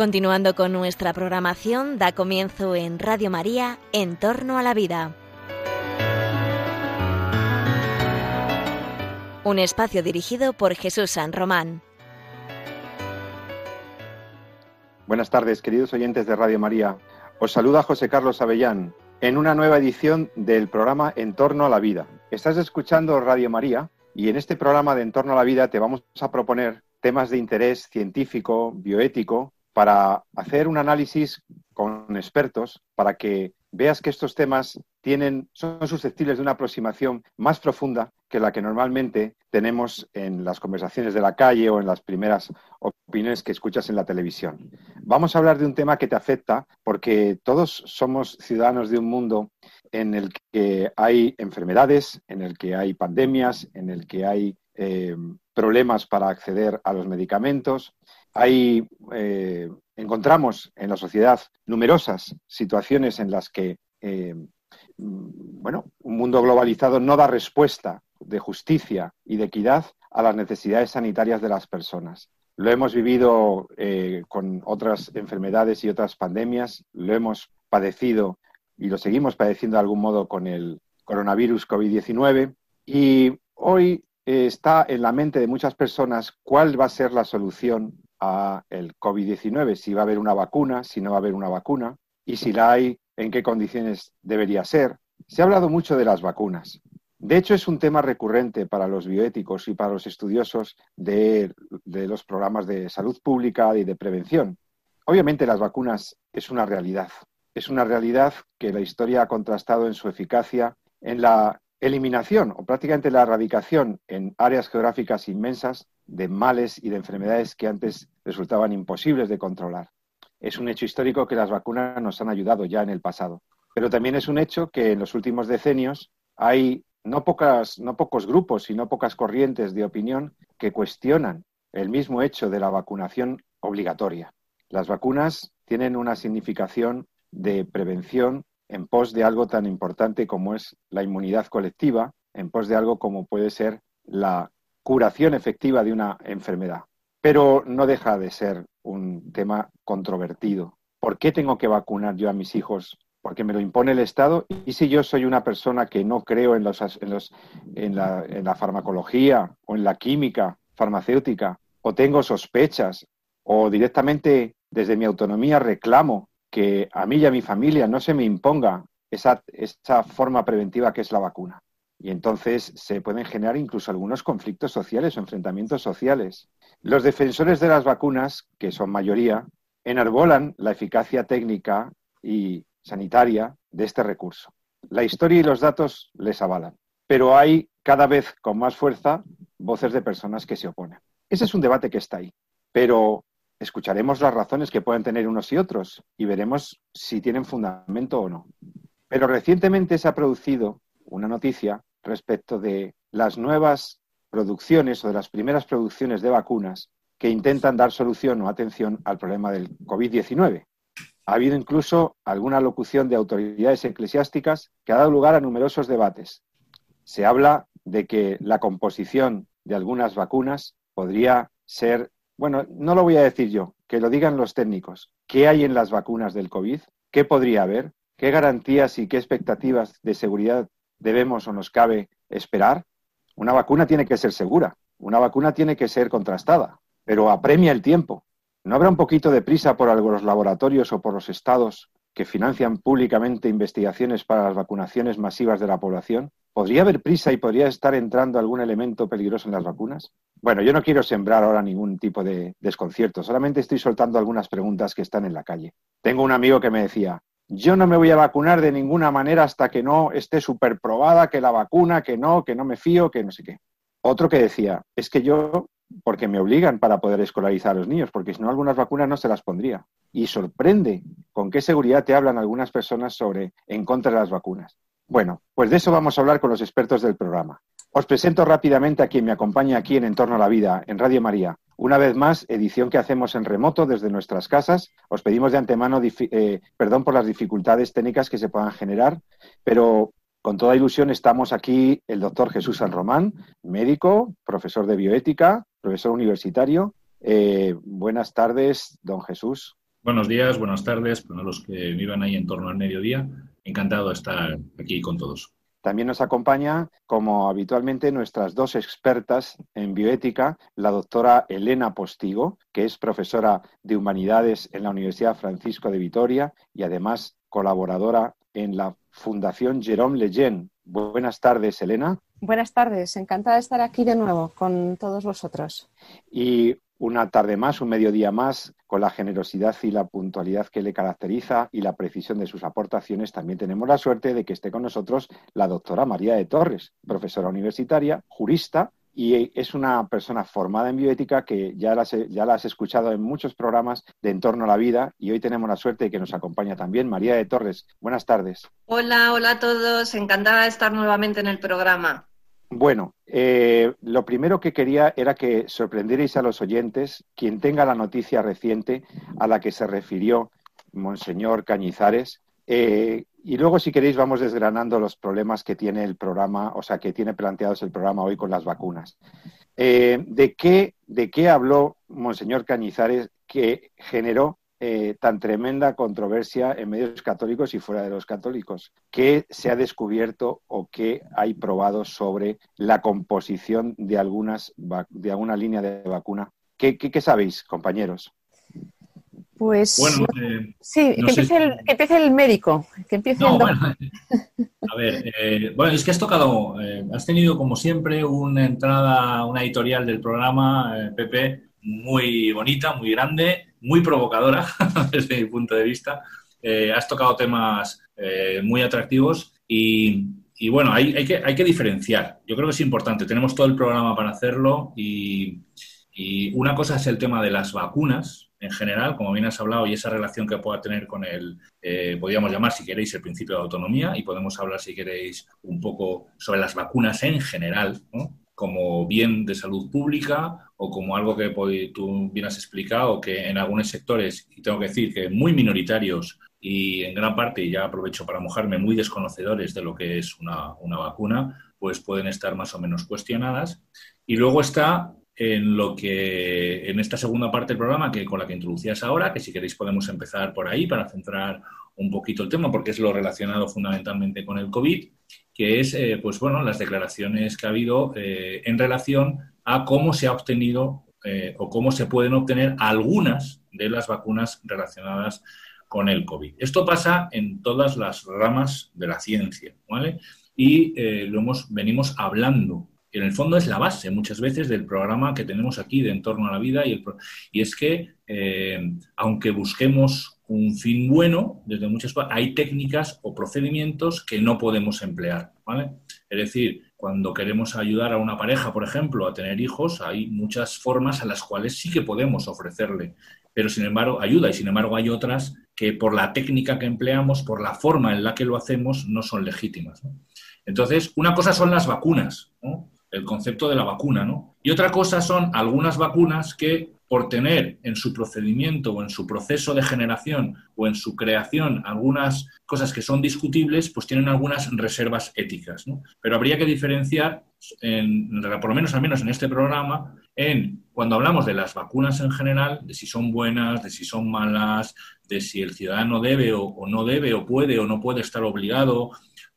Continuando con nuestra programación, da comienzo en Radio María, En torno a la vida. Un espacio dirigido por Jesús San Román. Buenas tardes, queridos oyentes de Radio María. Os saluda José Carlos Avellán en una nueva edición del programa En torno a la vida. Estás escuchando Radio María y en este programa de En torno a la vida te vamos a proponer temas de interés científico, bioético, para hacer un análisis con expertos para que veas que estos temas tienen, son susceptibles de una aproximación más profunda que la que normalmente tenemos en las conversaciones de la calle o en las primeras opiniones que escuchas en la televisión. Vamos a hablar de un tema que te afecta porque todos somos ciudadanos de un mundo en el que hay enfermedades, en el que hay pandemias, en el que hay eh, problemas para acceder a los medicamentos, hay, eh, encontramos en la sociedad numerosas situaciones en las que, eh, bueno, un mundo globalizado no da respuesta de justicia y de equidad a las necesidades sanitarias de las personas. Lo hemos vivido eh, con otras enfermedades y otras pandemias, lo hemos padecido y lo seguimos padeciendo de algún modo con el coronavirus COVID-19 y hoy está en la mente de muchas personas cuál va a ser la solución a el COVID-19, si va a haber una vacuna, si no va a haber una vacuna, y si la hay, en qué condiciones debería ser. Se ha hablado mucho de las vacunas. De hecho, es un tema recurrente para los bioéticos y para los estudiosos de, de los programas de salud pública y de prevención. Obviamente las vacunas es una realidad. Es una realidad que la historia ha contrastado en su eficacia en la eliminación o prácticamente la erradicación en áreas geográficas inmensas de males y de enfermedades que antes resultaban imposibles de controlar. Es un hecho histórico que las vacunas nos han ayudado ya en el pasado. Pero también es un hecho que en los últimos decenios hay no, pocas, no pocos grupos, sino pocas corrientes de opinión que cuestionan el mismo hecho de la vacunación obligatoria. Las vacunas tienen una significación de prevención en pos de algo tan importante como es la inmunidad colectiva, en pos de algo como puede ser la curación efectiva de una enfermedad. Pero no deja de ser un tema controvertido. ¿Por qué tengo que vacunar yo a mis hijos? Porque me lo impone el Estado. ¿Y si yo soy una persona que no creo en, los, en, la, en la farmacología o en la química farmacéutica? ¿O tengo sospechas? ¿O directamente desde mi autonomía reclamo que a mí y a mi familia no se me imponga esa, esa forma preventiva que es la vacuna. Y entonces se pueden generar incluso algunos conflictos sociales o enfrentamientos sociales. Los defensores de las vacunas, que son mayoría, enarbolan la eficacia técnica y sanitaria de este recurso. La historia y los datos les avalan, pero hay cada vez con más fuerza voces de personas que se oponen. Ese es un debate que está ahí, pero escucharemos las razones que pueden tener unos y otros y veremos si tienen fundamento o no. Pero recientemente se ha producido una noticia respecto de las nuevas producciones o de las primeras producciones de vacunas que intentan dar solución o atención al problema del COVID-19. Ha habido incluso alguna locución de autoridades eclesiásticas que ha dado lugar a numerosos debates. Se habla de que la composición de algunas vacunas podría ser bueno, no lo voy a decir yo, que lo digan los técnicos. ¿Qué hay en las vacunas del COVID? ¿Qué podría haber? ¿Qué garantías y qué expectativas de seguridad debemos o nos cabe esperar? Una vacuna tiene que ser segura, una vacuna tiene que ser contrastada, pero apremia el tiempo. ¿No habrá un poquito de prisa por los laboratorios o por los estados que financian públicamente investigaciones para las vacunaciones masivas de la población? ¿Podría haber prisa y podría estar entrando algún elemento peligroso en las vacunas? Bueno, yo no quiero sembrar ahora ningún tipo de desconcierto, solamente estoy soltando algunas preguntas que están en la calle. Tengo un amigo que me decía, yo no me voy a vacunar de ninguna manera hasta que no esté súper probada que la vacuna, que no, que no me fío, que no sé qué. Otro que decía, es que yo, porque me obligan para poder escolarizar a los niños, porque si no algunas vacunas no se las pondría. Y sorprende con qué seguridad te hablan algunas personas sobre en contra de las vacunas. Bueno, pues de eso vamos a hablar con los expertos del programa. Os presento rápidamente a quien me acompaña aquí en Entorno a la Vida, en Radio María. Una vez más, edición que hacemos en remoto desde nuestras casas. Os pedimos de antemano eh, perdón por las dificultades técnicas que se puedan generar, pero con toda ilusión estamos aquí el doctor Jesús San Román, médico, profesor de bioética, profesor universitario. Eh, buenas tardes, don Jesús. Buenos días, buenas tardes, para los que vivan ahí en torno al mediodía. Encantado de estar aquí con todos. También nos acompaña, como habitualmente, nuestras dos expertas en bioética, la doctora Elena Postigo, que es profesora de Humanidades en la Universidad Francisco de Vitoria y además colaboradora en la Fundación Jerome Lejeune. Buenas tardes, Elena. Buenas tardes, encantada de estar aquí de nuevo con todos vosotros. Y una tarde más, un mediodía más, con la generosidad y la puntualidad que le caracteriza y la precisión de sus aportaciones, también tenemos la suerte de que esté con nosotros la doctora María de Torres, profesora universitaria, jurista, y es una persona formada en bioética que ya la, ya la has escuchado en muchos programas de Entorno a la Vida y hoy tenemos la suerte de que nos acompaña también María de Torres. Buenas tardes. Hola, hola a todos. Encantada de estar nuevamente en el programa. Bueno, eh, lo primero que quería era que sorprendierais a los oyentes, quien tenga la noticia reciente a la que se refirió Monseñor Cañizares. Eh, y luego, si queréis, vamos desgranando los problemas que tiene el programa, o sea, que tiene planteados el programa hoy con las vacunas. Eh, ¿de, qué, ¿De qué habló Monseñor Cañizares que generó eh, tan tremenda controversia en medios católicos y fuera de los católicos? ¿Qué se ha descubierto o qué hay probado sobre la composición de, algunas, de alguna línea de vacuna? ¿Qué, sabéis, compañeros? Pues bueno, eh, sí, que, empiece el, médico, que empiece el A ver, eh, bueno, es que has tocado, has tenido como siempre una entrada, una editorial del programa, Pepe, muy bonita, muy grande, muy provocadora desde mi punto de vista. Eh, has tocado temas eh, muy atractivos y, bueno, hay, que diferenciar. Yo creo que es importante. Tenemos todo el programa para hacerlo y, una cosa es el tema de las vacunas en general, como bien has hablado, y esa relación que pueda tener con el, eh, podríamos llamar, si queréis, el principio de autonomía, y podemos hablar, si queréis, un poco sobre las vacunas en general, ¿no? Como bien de salud pública o como algo que tú bien has explicado, que en algunos sectores, y tengo que decir que muy minoritarios y en gran parte, y ya aprovecho para mojarme, muy desconocedores de lo que es una, una vacuna, pues pueden estar más o menos cuestionadas. Y luego está en lo que en esta segunda parte del programa que con la que introducías ahora, que si queréis podemos empezar por ahí para centrar un poquito el tema, porque es lo relacionado fundamentalmente con el COVID, que es, eh, pues bueno, las declaraciones que ha habido eh, en relación a cómo se ha obtenido eh, o cómo se pueden obtener algunas de las vacunas relacionadas con el COVID. Esto pasa en todas las ramas de la ciencia, ¿vale? Y lo hemos, venimos hablando en el fondo es la base muchas veces del programa que tenemos aquí de Entorno a la Vida y, el, y es que aunque busquemos un fin bueno, desde muchas hay técnicas o procedimientos que no podemos emplear, ¿vale? Es decir, cuando queremos ayudar a una pareja, por ejemplo, a tener hijos, hay muchas formas a las cuales sí que podemos ofrecerle, pero sin embargo, ayuda y sin embargo hay otras que por la técnica que empleamos, por la forma en la que lo hacemos, no son legítimas. Entonces, una cosa son las vacunas, el concepto de la vacuna, ¿no? Y otra cosa son algunas vacunas que por tener en su procedimiento o en su proceso de generación o en su creación algunas cosas que son discutibles, pues tienen algunas reservas éticas. Pero habría que diferenciar, por lo menos al menos en este programa, en cuando hablamos de las vacunas en general, de si son buenas, de si son malas, de si el ciudadano debe o no debe o puede o no puede estar obligado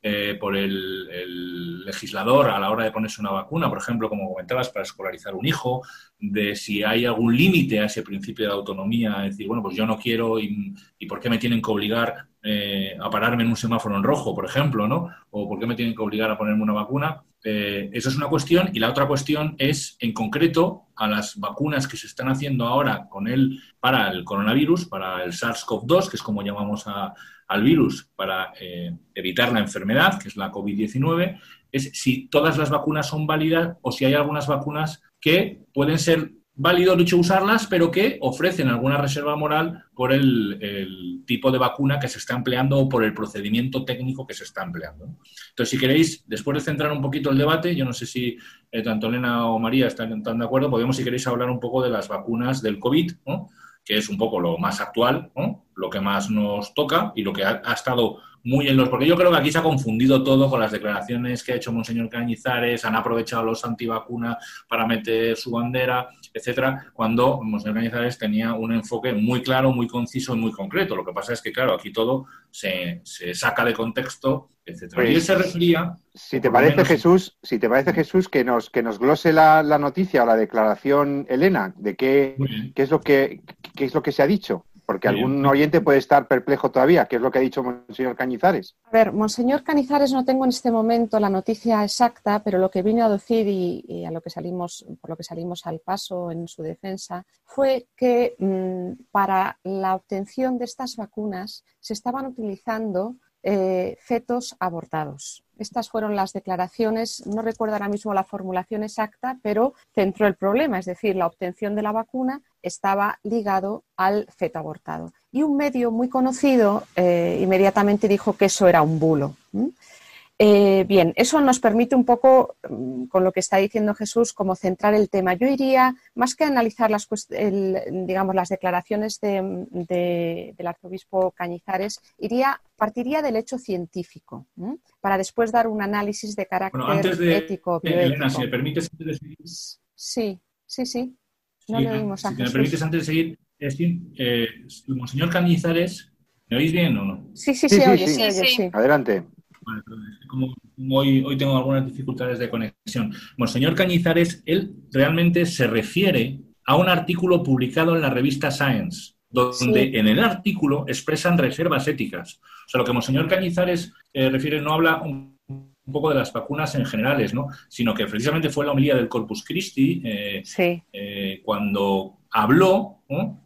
eh, por el, legislador a la hora de ponerse una vacuna, por ejemplo, como comentabas, para escolarizar un hijo, de si hay algún límite a ese principio de autonomía, es decir, bueno, pues yo no quiero y, por qué me tienen que obligar eh, a pararme en un semáforo en rojo, por ejemplo, ¿no? O por qué me tienen que obligar a ponerme una vacuna. Eh, eso es una cuestión y la otra cuestión es, en concreto, a las vacunas que se están haciendo ahora con él para el coronavirus, para el SARS-CoV-2, que es como llamamos a, al virus para eh, evitar la enfermedad, que es la COVID-19, es si todas las vacunas son válidas o si hay algunas vacunas que pueden ser válido dicho usarlas, pero que ofrecen alguna reserva moral por el, tipo de vacuna que se está empleando o por el procedimiento técnico que se está empleando. Entonces, si queréis, después de centrar un poquito el debate, yo no sé si eh, tanto Elena o María están, tan de acuerdo, podemos, si queréis, hablar un poco de las vacunas del COVID, ¿no? Que es un poco lo más actual, lo que más nos toca y lo que ha, estado muy en los... Porque yo creo que aquí se ha confundido todo con las declaraciones que ha hecho Monseñor Cañizares, han aprovechado los antivacunas para meter su bandera, etcétera, cuando Monseñor Cañizares tenía un enfoque muy claro, muy conciso y muy concreto. Lo que pasa es que, claro, aquí todo se, saca de contexto, etcétera. y él se refería... Si te parece, Jesús, si te parece, Jesús, que nos, que nos glose la, noticia o la declaración, Elena, de qué, qué, es lo que, qué es lo que se ha dicho. Porque algún oyente puede estar perplejo todavía. ¿Qué es lo que ha dicho Monseñor Cañizares? A ver, Monseñor Cañizares no tengo en este momento la noticia exacta, pero lo que vino a decir y, a lo que salimos, por lo que salimos al paso en su defensa, fue que mm, para la obtención de estas vacunas se estaban utilizando eh, fetos abortados. Estas fueron las declaraciones, no recuerdo ahora mismo la formulación exacta, pero centró el problema, es decir, la obtención de la vacuna estaba ligado al feto abortado. Y un medio muy conocido eh, inmediatamente dijo que eso era un bulo. Eh, bien, eso nos permite un poco, mm, con lo que está diciendo Jesús, como centrar el tema. Yo iría, más que analizar las, digamos, las declaraciones del arzobispo Cañizares, iría, partiría del hecho científico, para después dar un análisis de carácter ético. Eh, Elena, si me permites antes de seguir. Sí, sí, sí. No le oímos a si me permites antes de seguir, eh, Monseñor Cañizares, ¿me oís bien o no? Sí, sí, sí, sí, sí. Adelante como hoy, hoy tengo algunas dificultades de conexión. Monseñor Cañizares, él realmente se refiere a un artículo publicado en la revista Science, donde en el artículo expresan reservas éticas. O sea, lo que Monseñor Cañizares eh, refiere no habla un, poco de las vacunas en generales, ¿no? sino que precisamente fue la homilía del Corpus Christi eh, eh, cuando habló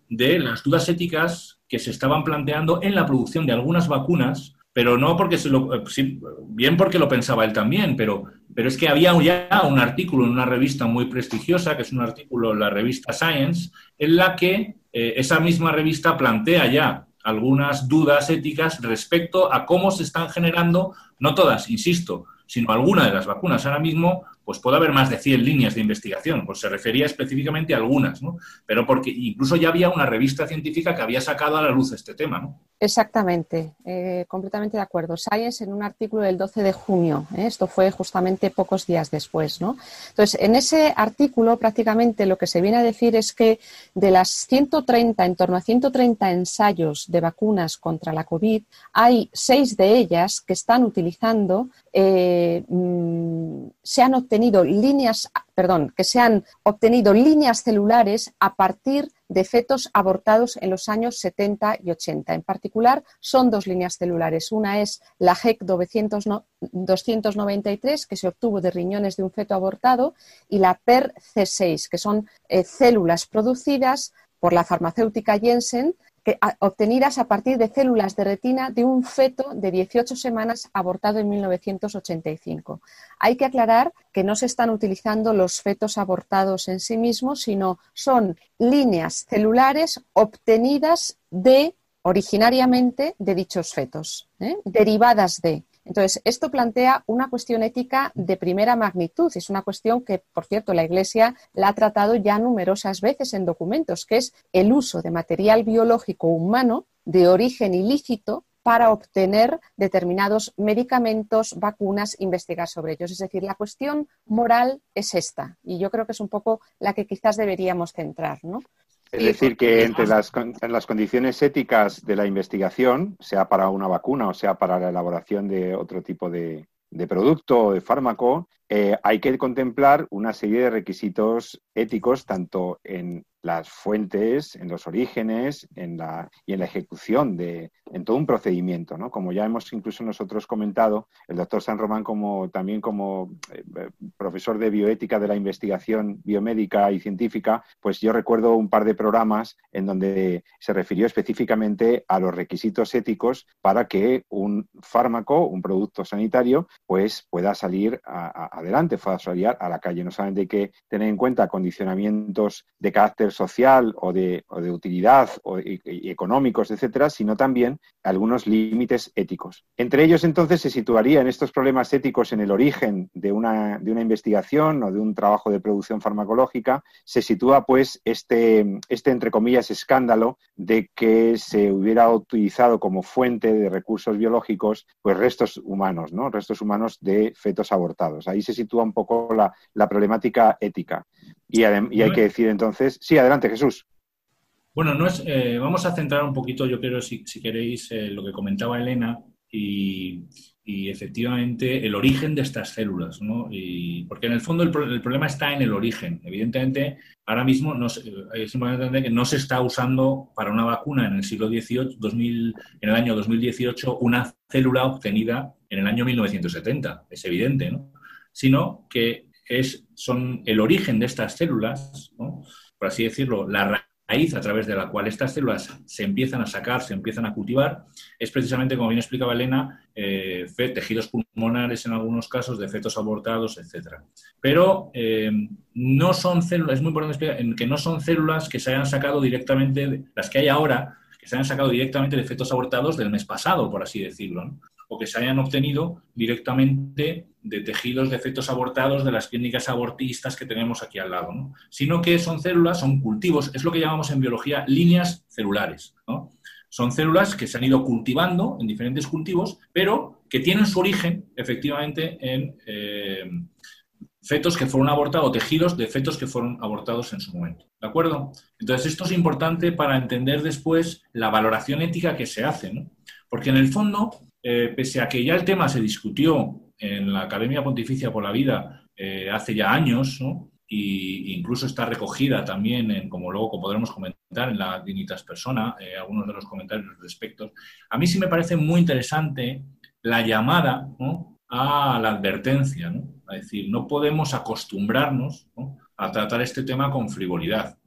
de las dudas éticas que se estaban planteando en la producción de algunas vacunas pero no porque se lo, sí, bien porque lo pensaba él también, pero, pero es que había ya un artículo en una revista muy prestigiosa, que es un artículo en la revista Science, en la que eh, esa misma revista plantea ya algunas dudas éticas respecto a cómo se están generando, no todas, insisto, sino algunas de las vacunas. Ahora mismo, pues puede haber más de 100 líneas de investigación, pues se refería específicamente a algunas, ¿no? Pero porque incluso ya había una revista científica que había sacado a la luz este tema, ¿no? Exactamente, eh, completamente de acuerdo. Science en un artículo del 12 de junio, ¿eh? esto fue justamente pocos días después, ¿no? Entonces, en ese artículo prácticamente lo que se viene a decir es que de las 130, en torno a 130 ensayos de vacunas contra la COVID, hay seis de ellas que están utilizando eh, mm, se han obtenido líneas, perdón, que se han obtenido líneas celulares a partir de fetos abortados en los años 70 y 80. En particular, son dos líneas celulares. Una es la GEC 293, que se obtuvo de riñones de un feto abortado, y la PER-C6, que son eh, células producidas por la farmacéutica Jensen obtenidas a partir de células de retina de un feto de 18 semanas abortado en 1985. Hay que aclarar que no se están utilizando los fetos abortados en sí mismos, sino son líneas celulares obtenidas de originariamente de dichos fetos, ¿eh? derivadas de. Entonces, esto plantea una cuestión ética de primera magnitud. Es una cuestión que, por cierto, la Iglesia la ha tratado ya numerosas veces en documentos, que es el uso de material biológico humano de origen ilícito para obtener determinados medicamentos, vacunas, investigar sobre ellos. Es decir, la cuestión moral es esta, y yo creo que es un poco la que quizás deberíamos centrar, ¿no? Es decir, que entre las, las, condiciones éticas de la investigación, sea para una vacuna o sea para la elaboración de otro tipo de, de producto o de fármaco, eh, hay que contemplar una serie de requisitos éticos tanto en las fuentes, en los orígenes en la, y en la ejecución de todo un procedimiento, ¿no? Como ya hemos incluso nosotros comentado, el doctor San Román como también como eh, profesor de bioética de la investigación biomédica y científica, pues yo recuerdo un par de programas en donde se refirió específicamente a los requisitos éticos para que un fármaco, un producto sanitario, pues pueda salir adelante, pueda salir a la calle. No solamente hay que tener en cuenta condicionamientos de carácter social o de, utilidad o, y, económicos, etcétera, sino también algunos límites éticos. Entre ellos, entonces, se situaría en estos problemas éticos en el origen de una, de una investigación o de un trabajo de producción farmacológica, se sitúa, pues, este, este, entre comillas, escándalo de que se hubiera utilizado como fuente de recursos biológicos, pues, restos humanos, ¿no? Restos humanos de fetos abortados. Ahí se sitúa un poco la, la problemática ética. Y, hay que decir entonces, sí, adelante Jesús. Bueno, no es, eh, vamos a centrar un poquito, yo creo, si, queréis, eh, lo que comentaba Elena y, efectivamente el origen de estas células, ¿no? Y, porque en el fondo el, problema está en el origen. Evidentemente, ahora mismo no es importante entender que no se está usando para una vacuna en el siglo XVIII, 2000, en el año 2018, una célula obtenida en el año 1970, es evidente, ¿no? Sino que es, son el origen de estas células, por así decirlo, la raíz a través de la cual estas células se empiezan a sacar, se empiezan a cultivar, es precisamente, como bien explicaba Elena, eh, tejidos pulmonares en algunos casos, de fetos abortados, etc. Pero eh, no son células, es muy importante explicar, que no son células que se hayan sacado directamente, las que hay ahora, que se hayan sacado directamente de fetos abortados del mes pasado, por así decirlo o que se hayan obtenido directamente de tejidos de fetos abortados de las clínicas abortistas que tenemos aquí al lado, ¿no? sino que son células, son cultivos, es lo que llamamos en biología líneas celulares. Son células que se han ido cultivando en diferentes cultivos, pero que tienen su origen efectivamente en eh, fetos que fueron abortados, tejidos de fetos que fueron abortados en su momento. ¿De acuerdo? Entonces, esto es importante para entender después la valoración ética que se hace, ¿no? Porque en el fondo, eh, pese a que ya el tema se discutió en la Academia Pontificia por la Vida eh, hace ya años, ¿no? y incluso está recogida también, como luego podremos comentar en la Dignitas Persona, eh, algunos de los comentarios respecto. A mí sí me parece muy interesante la llamada a la advertencia, ¿no? es decir, no podemos acostumbrarnos a tratar este tema con frivolidad.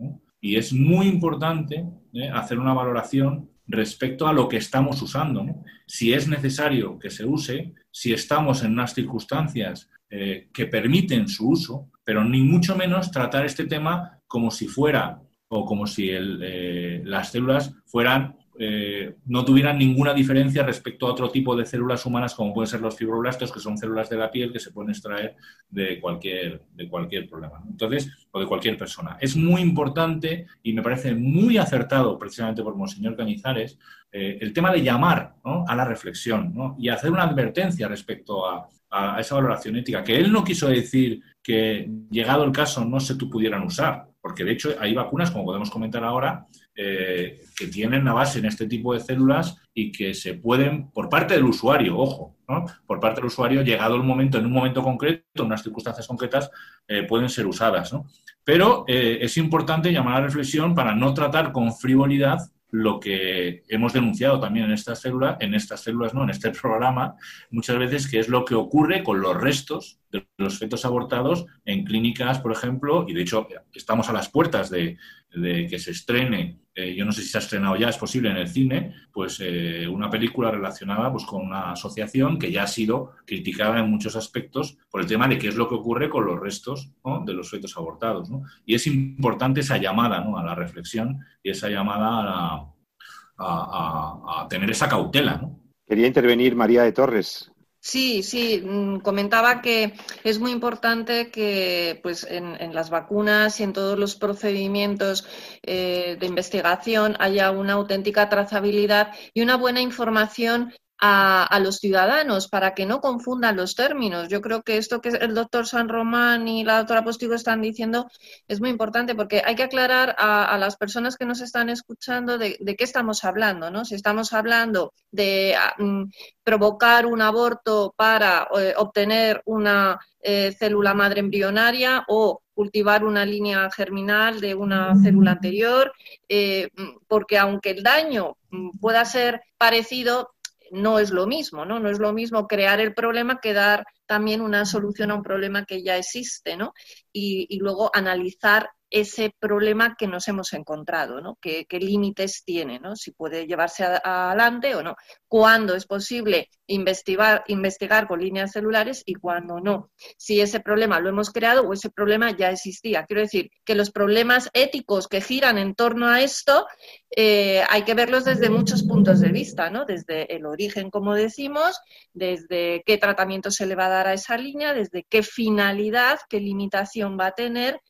Y es muy importante hacer una valoración respecto a lo que estamos usando. Si es necesario que se use, si estamos en unas circunstancias eh, que permiten su uso, pero ni mucho menos tratar este tema como si fuera o como si eh, las células fueran eh, no tuvieran ninguna diferencia respecto a otro tipo de células humanas como pueden ser los fibroblastos, que son células de la piel que se pueden extraer de cualquier, de cualquier problema. Entonces, o de cualquier persona. Es muy importante y me parece muy acertado precisamente por Monseñor Cañizares eh, el tema de llamar a la reflexión y hacer una advertencia respecto a, a esa valoración ética, que él no quiso decir que llegado el caso no se pudieran usar, porque de hecho hay vacunas, como podemos comentar ahora, eh, que tienen una base en este tipo de células y que se pueden, por parte del usuario, ojo, por parte del usuario, llegado el momento, en un momento concreto, en unas circunstancias concretas, eh, pueden ser usadas. Pero eh, es importante llamar a la reflexión para no tratar con frivolidad lo que hemos denunciado también en estas células, en estas células, no, en este programa, muchas veces, que es lo que ocurre con los restos de los fetos abortados en clínicas, por ejemplo, y de hecho estamos a las puertas de, que se estrene, eh, yo no sé si se ha estrenado ya, es posible en el cine, pues eh, una película relacionada pues, con una asociación que ya ha sido criticada en muchos aspectos por el tema de qué es lo que ocurre con los restos de los fetos abortados. Y es importante esa llamada a la reflexión y esa llamada a, a tener esa cautela. Quería intervenir María de Torres. Sí, sí, mm, comentaba que es muy importante que pues, en, las vacunas y en todos los procedimientos eh, de investigación haya una auténtica trazabilidad y una buena información a, los ciudadanos para que no confundan los términos. Yo creo que esto que el doctor San Román y la doctora Postigo están diciendo es muy importante porque hay que aclarar a, las personas que nos están escuchando de, qué estamos hablando, ¿no? Si estamos hablando de ah, mm, provocar un aborto para eh, obtener una eh, célula madre embrionaria o cultivar una línea germinal de una célula anterior, eh, mm, porque aunque el daño mm, pueda ser parecido, no es lo mismo, ¿no? No es lo mismo crear el problema que dar también una solución a un problema que ya existe, ¿no? Y, luego analizar ese problema que nos hemos encontrado, ¿no? ¿Qué, límites tiene, ¿no? Si puede llevarse adelante o no. Cuándo es posible investigar, con líneas celulares y cuándo no. Si ese problema lo hemos creado o ese problema ya existía. Quiero decir que los problemas éticos que giran en torno a esto eh, hay que verlos desde muchos puntos de vista, ¿no? Desde el origen, como decimos, desde qué tratamiento se le va a dar a esa línea, desde qué finalidad, qué limitación va a tener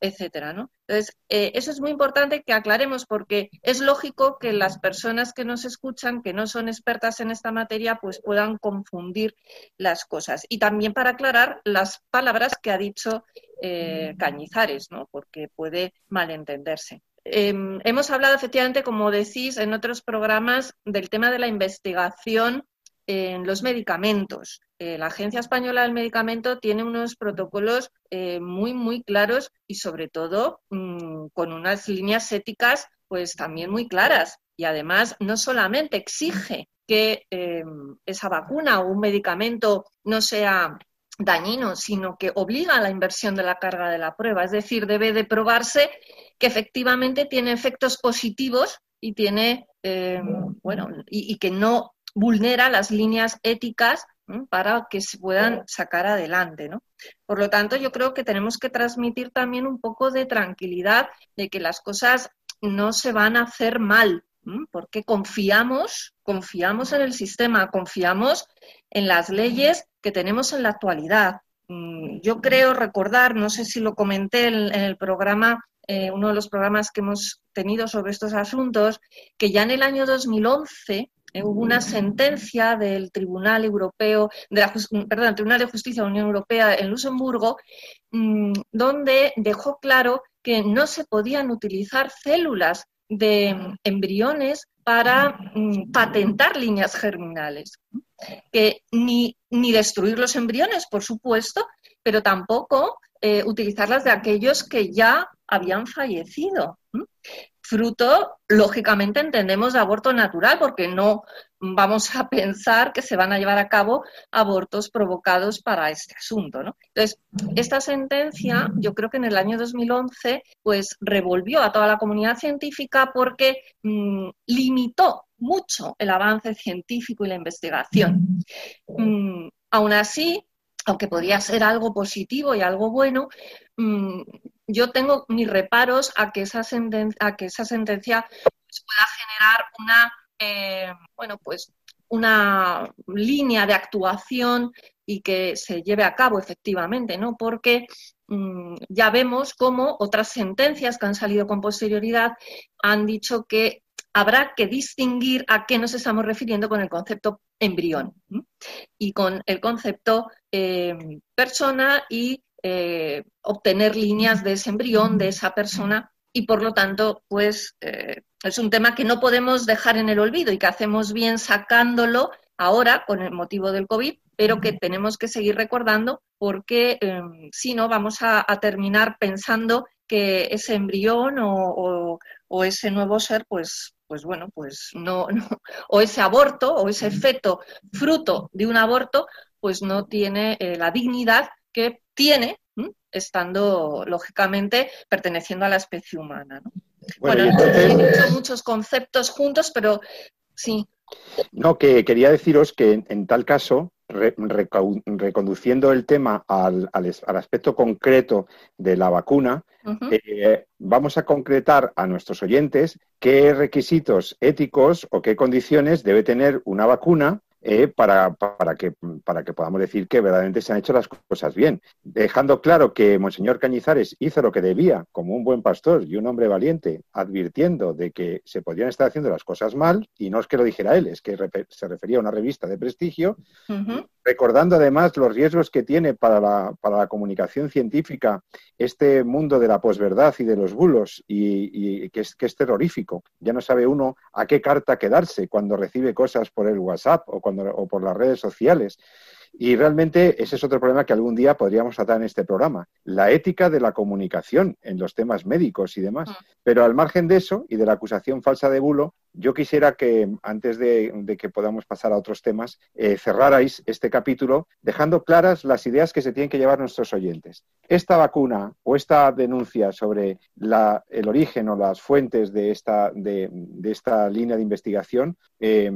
etcétera, ¿no? Entonces, eh, eso es muy importante que aclaremos porque es lógico que las personas que nos escuchan, que no son expertas en esta materia, pues puedan confundir las cosas. Y también para aclarar las palabras que ha dicho eh, Cañizares, ¿no? Porque puede malentenderse. Em, hemos hablado efectivamente, como decís, en otros programas del tema de la investigación en los medicamentos. Eh, la Agencia Española del Medicamento tiene unos protocolos eh, muy, muy claros y sobre todo mm, con unas líneas éticas pues también muy claras. Y además no solamente exige que em, esa vacuna o un medicamento no sea dañino, sino que obliga a la inversión de la carga de la prueba. Es decir, debe de probarse que efectivamente tiene efectos positivos y tiene, em, bueno, y, que no vulnera las líneas éticas para que se puedan sacar adelante, ¿no? Por lo tanto, yo creo que tenemos que transmitir también un poco de tranquilidad de que las cosas no se van a hacer mal, porque confiamos, confiamos en el sistema, confiamos en las leyes que tenemos en la actualidad. Mm, yo creo recordar, no sé si lo comenté en, el programa, eh, uno de los programas que hemos tenido sobre estos asuntos, que ya en el año 2011 eh, hubo una sentencia del Tribunal Europeo, de perdón, Tribunal de Justicia de la Unión Europea en Luxemburgo, mm, donde dejó claro que no se podían utilizar células de embriones para mm, patentar líneas germinales. Que ni, ni, destruir los embriones, por supuesto, pero tampoco eh, utilizarlas de aquellos que ya habían fallecido fruto, lógicamente, entendemos de aborto natural, porque no vamos a pensar que se van a llevar a cabo abortos provocados para este asunto. ¿no? Entonces, esta sentencia, yo creo que en el año 2011, pues revolvió a toda la comunidad científica porque mm, limitó mucho el avance científico y la investigación. Mm, aún así, aunque podía ser algo positivo y algo bueno, mm, yo tengo mis reparos a que esa, a que esa sentencia pues, pueda generar una, eh, bueno, pues una línea de actuación y que se lleve a cabo efectivamente, ¿no? Porque mm, ya vemos cómo otras sentencias que han salido con posterioridad han dicho que habrá que distinguir a qué nos estamos refiriendo con el concepto embrión y con el concepto eh, persona y eh, obtener líneas de ese embrión, de esa persona, y por lo tanto, pues eh, es un tema que no podemos dejar en el olvido y que hacemos bien sacándolo ahora con el motivo del COVID, pero que tenemos que seguir recordando porque em, si no vamos a, terminar pensando que ese embrión o, ese nuevo ser, pues, pues bueno, pues no, o ese aborto o ese feto fruto de un aborto, pues no tiene eh, la dignidad que tiene, estando lógicamente perteneciendo a la especie humana. Bueno, he muchos conceptos juntos, pero sí. No, que quería deciros que en, tal caso, reconduciendo el tema al, aspecto concreto de la vacuna, eh, vamos a concretar a nuestros oyentes qué requisitos éticos o qué condiciones debe tener una vacuna eh, para, para, que, para que podamos decir que verdaderamente se han hecho las cosas bien. Dejando claro que Monseñor Cañizares hizo lo que debía como un buen pastor y un hombre valiente, advirtiendo de que se podían estar haciendo las cosas mal, y no es que lo dijera él, es que se refería a una revista de prestigio, recordando además los riesgos que tiene para la, para la comunicación científica este mundo de la posverdad y de los bulos, y, que, es, que es terrorífico. Ya no sabe uno a qué carta quedarse cuando recibe cosas por el WhatsApp o o por las redes sociales. Y realmente ese es otro problema que algún día podríamos tratar en este programa, la ética de la comunicación en los temas médicos y demás. Mm. Pero al margen de eso y de la acusación falsa de bulo, yo quisiera que antes de, que podamos pasar a otros temas, eh, cerrarais este capítulo dejando claras las ideas que se tienen que llevar nuestros oyentes. Esta vacuna o esta denuncia sobre el origen o las fuentes de esta, de, esta línea de investigación eh,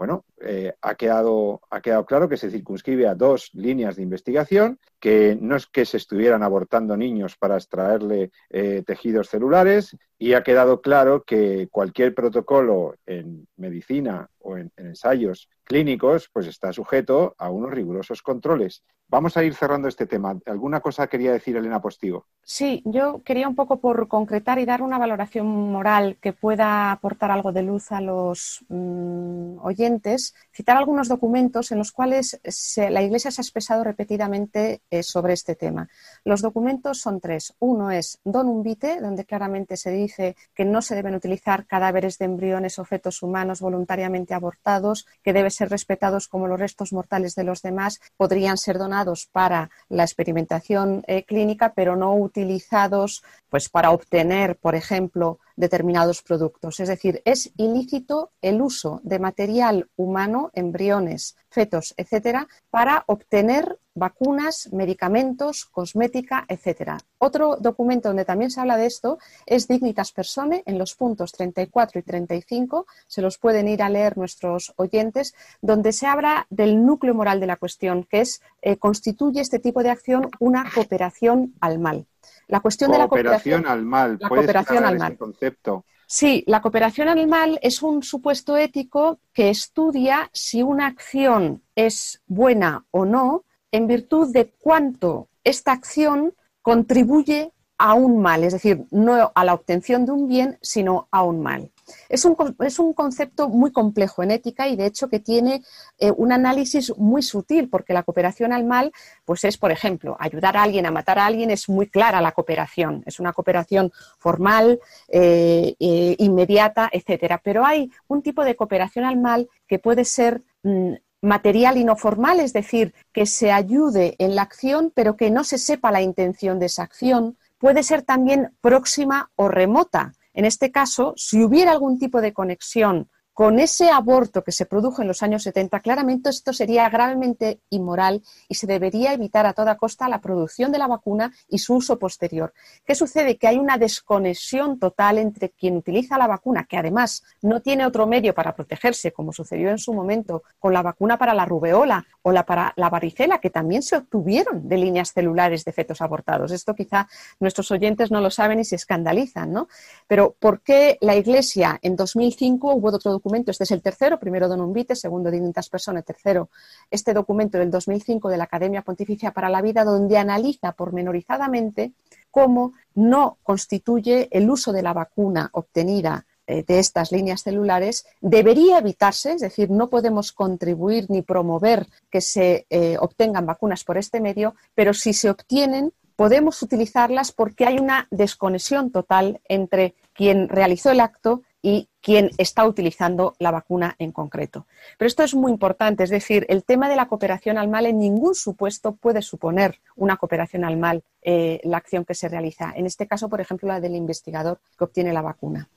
bueno, eh, ha, quedado, ha quedado claro que se circunscribe a dos líneas de investigación, que no es que se estuvieran abortando niños para extraerle eh, tejidos celulares, y ha quedado claro que cualquier protocolo en medicina o en, ensayos clínicos, pues está sujeto a unos rigurosos controles. Vamos a ir cerrando este tema. ¿Alguna cosa quería decir Elena Postigo? Sí, yo quería un poco por concretar y dar una valoración moral que pueda aportar algo de luz a los mm, oyentes, citar algunos documentos en los cuales la Iglesia se ha expresado repetidamente eh, sobre este tema. Los documentos son tres. Uno es Donum Vitae, donde claramente se dice que no se deben utilizar cadáveres de embriones o fetos humanos voluntariamente abortados, que deben ser respetados como los restos mortales de los demás, podrían ser donados para la experimentación eh, clínica, pero no utilizados pues, para obtener, por ejemplo, determinados productos. Es decir, es ilícito el uso de material humano, embriones, fetos, etcétera, para obtener vacunas, medicamentos, cosmética, etcétera. Otro documento donde también se habla de esto es Dignitas Persone, en los puntos 34 y 35, se los pueden ir a leer nuestros oyentes, donde se habla del núcleo moral de la cuestión, que es eh, constituye este tipo de acción una cooperación al mal. La cuestión de la cooperación al mal. La cooperación al mal. concepto? Sí, la cooperación al mal es un supuesto ético que estudia si una acción es buena o no en virtud de cuánto esta acción contribuye a un mal, es decir, no a la obtención de un bien, sino a un mal. Es un, es un concepto muy complejo en ética y de hecho que tiene eh, un análisis muy sutil porque la cooperación al mal pues es, por ejemplo, ayudar a alguien a matar a alguien es muy clara la cooperación, es una cooperación formal, eh, eh, inmediata, etcétera. Pero hay un tipo de cooperación al mal que puede ser mm, material y no formal, es decir, que se ayude en la acción, pero que no se sepa la intención de esa acción. Puede ser también próxima o remota. En este caso, si hubiera algún tipo de conexión con ese aborto que se produjo en los años 70, claramente esto sería gravemente inmoral y se debería evitar a toda costa la producción de la vacuna y su uso posterior. ¿Qué sucede? Que hay una desconexión total entre quien utiliza la vacuna, que además no tiene otro medio para protegerse, como sucedió en su momento con la vacuna para la rubeola o la para la varicela, que también se obtuvieron de líneas celulares de fetos abortados. Esto quizá nuestros oyentes no lo saben y se escandalizan, ¿no? Pero ¿por qué la Iglesia en 2005 hubo otro documento este es el tercero, primero Don Vitae, segundo Dignitas Personae, tercero este documento del 2005 de la Academia Pontificia para la Vida, donde analiza pormenorizadamente cómo no constituye el uso de la vacuna obtenida eh, de estas líneas celulares. Debería evitarse, es decir, no podemos contribuir ni promover que se eh, obtengan vacunas por este medio, pero si se obtienen, podemos utilizarlas porque hay una desconexión total entre quien realizó el acto y quien está utilizando la vacuna en concreto. Pero esto es muy importante, es decir, el tema de la cooperación al mal en ningún supuesto puede suponer una cooperación al mal eh, la acción que se realiza. En este caso, por ejemplo, la del investigador que obtiene la vacuna.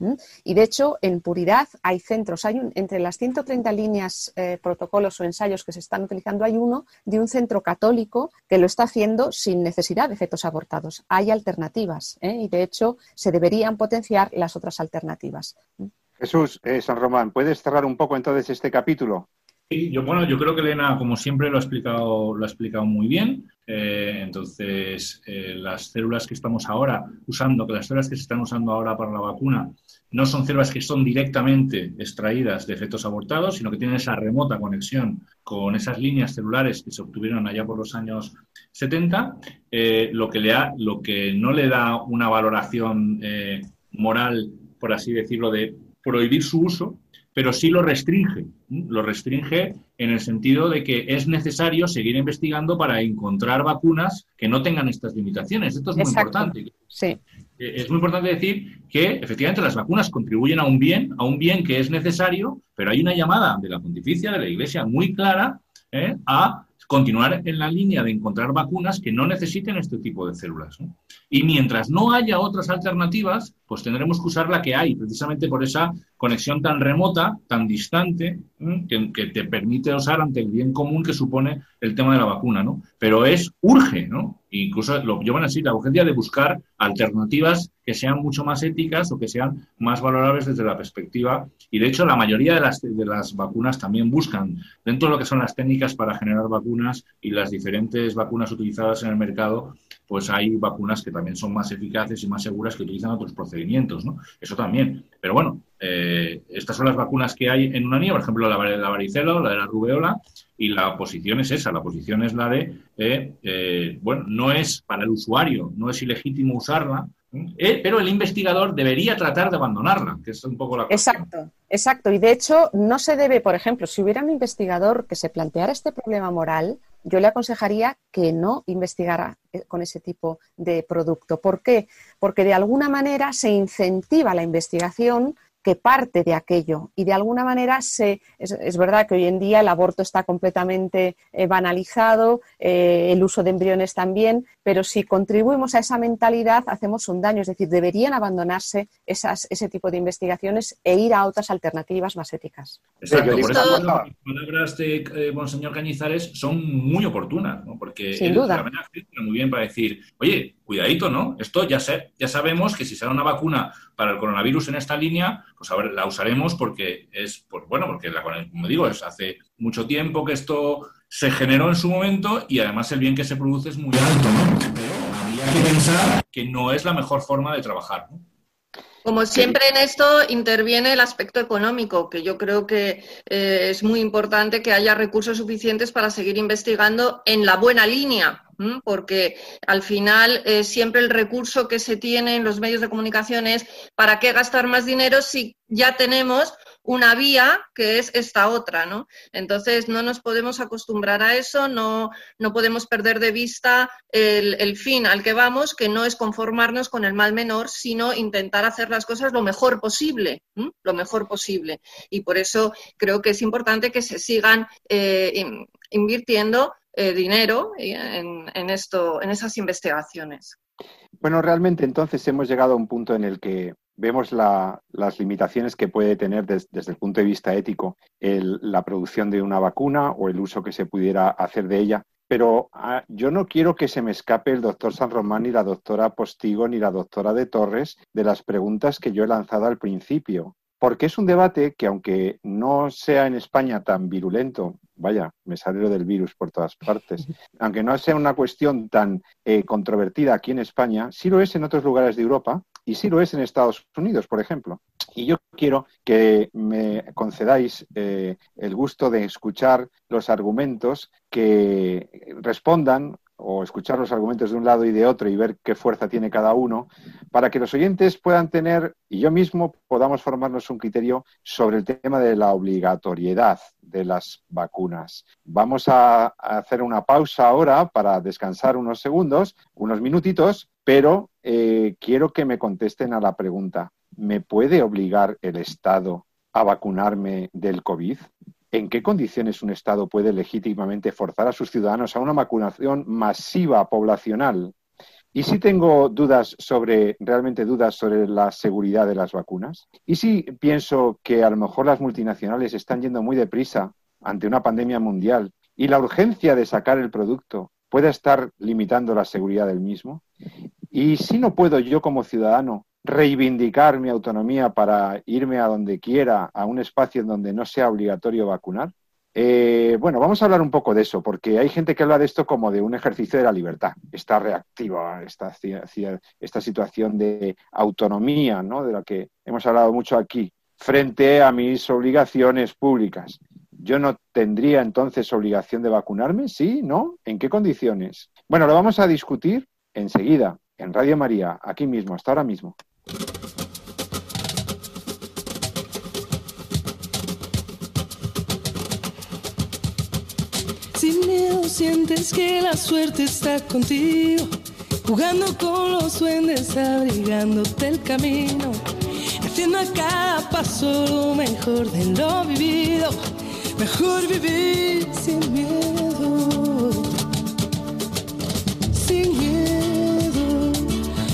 Y de hecho, en Puridad hay centros, hay entre las 130 líneas, eh, protocolos o ensayos que se están utilizando, hay uno de un centro católico que lo está haciendo sin necesidad de fetos abortados. Hay alternativas ¿eh? y, de hecho, se deberían potenciar las otras alternativas. Jesús, eh, San Román, ¿puedes cerrar un poco entonces este capítulo? Sí, yo, bueno, yo creo que Elena, como siempre, lo ha explicado, lo ha explicado muy bien. Eh, entonces, eh, las células que estamos ahora usando, que las células que se están usando ahora para la vacuna, no son células que son directamente extraídas de fetos abortados, sino que tienen esa remota conexión con esas líneas celulares que se obtuvieron allá por los años 70, lo, que le lo que no le da una valoración moral, por así decirlo, de prohibir su uso, pero sí lo restringe. Lo restringe en el sentido de que es necesario seguir investigando para encontrar vacunas que no tengan estas limitaciones. Esto es muy importante. Sí. Eh, es muy importante decir que efectivamente las vacunas contribuyen a un bien, a un bien que es necesario, pero hay una llamada de la pontificia, de la Iglesia, muy clara ¿eh? a continuar en la línea de encontrar vacunas que no necesiten este tipo de células. Y mientras no haya otras alternativas, pues tendremos que usar la que hay, precisamente por esa conexión tan remota, tan distante, que, te permite usar ante el bien común que supone el tema de la vacuna, ¿no? Pero es urge, ¿no? Incluso lo llevan así, la urgencia de buscar alternativas que sean mucho más éticas o que sean más valorables desde la perspectiva. Y de hecho, la mayoría de las, de las vacunas también buscan, dentro de lo que son las técnicas para generar vacunas y las diferentes vacunas utilizadas en el mercado, pues hay vacunas que también son más eficaces y más seguras que utilizan otros procedimientos, ¿no? Eso también. Pero bueno, eh, estas son las vacunas que hay en una niña, por ejemplo, la, la varicela o la de la rubeola, y la posición es esa, la posición es la de, eh, eh, bueno, no es para el usuario, no es ilegítimo usarla, pero el investigador debería tratar de abandonarla, que es un poco la cuestión. Exacto, exacto. Y de hecho, no se debe, por ejemplo, si hubiera un investigador que se planteara este problema moral, yo le aconsejaría que no investigara con ese tipo de producto. ¿Por qué? Porque de alguna manera se incentiva la investigación que parte de aquello. Y de alguna manera se, es, verdad que hoy en día el aborto está completamente eh, banalizado, eh, el uso de embriones también, pero si contribuimos a esa mentalidad hacemos un daño. Es decir, deberían abandonarse esas, ese tipo de investigaciones e ir a otras alternativas más éticas. Exacto, por eso las palabras de eh, Monseñor Cañizares son muy oportunas, ¿no? porque Sin duda. muy bien para decir, oye, cuidadito, ¿no? Esto ya, sé, ya sabemos que si sale una vacuna para el coronavirus en esta línea, pues a ver, la usaremos porque es, pues, bueno, porque la, como digo, es hace mucho tiempo que esto se generó en su momento y además el bien que se produce es muy alto, ¿no? Pero habría que pensar que no es la mejor forma de trabajar, ¿no? Como siempre en esto interviene el aspecto económico, que yo creo que eh, es muy importante que haya recursos suficientes para seguir investigando en la buena línea, porque al final eh, siempre el recurso que se tiene en los medios de comunicación es para qué gastar más dinero si ya tenemos una vía que es esta otra, ¿no? Entonces no nos podemos acostumbrar a eso, no, no podemos perder de vista el, fin al que vamos, que no es conformarnos con el mal menor, sino intentar hacer las cosas lo mejor posible, lo mejor posible. Y por eso creo que es importante que se sigan eh, invirtiendo eh, dinero en, en, esto, en esas investigaciones. Bueno, realmente entonces hemos llegado a un punto en el que vemos las limitaciones que puede tener desde el punto de vista ético la producción de una vacuna o el uso que se pudiera hacer de ella. Pero ah, yo no quiero que se me escape el doctor San Román ni la doctora Postigo ni la doctora de Torres de las preguntas que yo he lanzado al principio porque es un debate que, aunque no sea en España tan virulento, vaya, me sale lo del virus por todas partes, aunque no sea una cuestión tan eh, controvertida aquí en España, sí lo es en otros lugares de Europa y sí lo es en Estados Unidos, por ejemplo. Y yo quiero que me concedáis eh, el gusto de escuchar los argumentos que respondan o escuchar los argumentos de un lado y de otro y ver qué fuerza tiene cada uno, para que los oyentes puedan tener, y yo mismo podamos formarnos un criterio sobre el tema de la obligatoriedad de las vacunas. Vamos a hacer una pausa ahora para descansar unos segundos, unos minutitos, pero eh, quiero que me contesten a la pregunta, ¿me puede obligar el Estado a vacunarme del COVID? ¿En qué condiciones un Estado puede legítimamente forzar a sus ciudadanos a una vacunación masiva poblacional? ¿Y si tengo dudas sobre, realmente dudas sobre la seguridad de las vacunas? ¿Y si pienso que a lo mejor las multinacionales están yendo muy deprisa ante una pandemia mundial y la urgencia de sacar el producto puede estar limitando la seguridad del mismo? ¿Y si no puedo yo como ciudadano reivindicar mi autonomía para irme a donde quiera, a un espacio en donde no sea obligatorio vacunar? Eh, bueno, vamos a hablar un poco de eso, porque hay gente que habla de esto como de un ejercicio de la libertad. Está reactiva esta, esta situación de autonomía, ¿no? de la que hemos hablado mucho aquí, frente a mis obligaciones públicas. ¿Yo no tendría entonces obligación de vacunarme? ¿Sí? ¿No? ¿En qué condiciones? Bueno, lo vamos a discutir enseguida en Radio María, aquí mismo, hasta ahora mismo. Sin miedo sientes que la suerte está contigo, jugando con los duendes, abrigándote el camino, haciendo a cada paso lo mejor de lo vivido, mejor vivir sin miedo, sin miedo,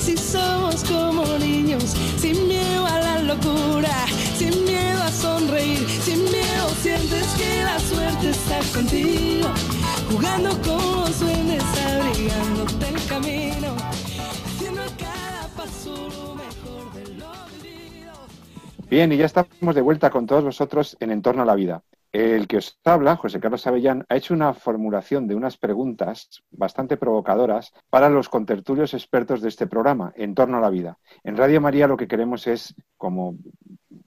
Si somos como niños, sin miedo a la locura, sin miedo a sonreír, sin miedo sientes que la suerte está contigo jugando con los duendes, abrigándote el camino, haciendo cada paso mejor de lo vivido. Bien, y ya estamos de vuelta con todos vosotros en Entorno a la Vida. El que os habla, José Carlos Avellán, ha hecho una formulación de unas preguntas bastante provocadoras para los contertulios expertos de este programa, En torno a la vida. En Radio María lo que queremos es, como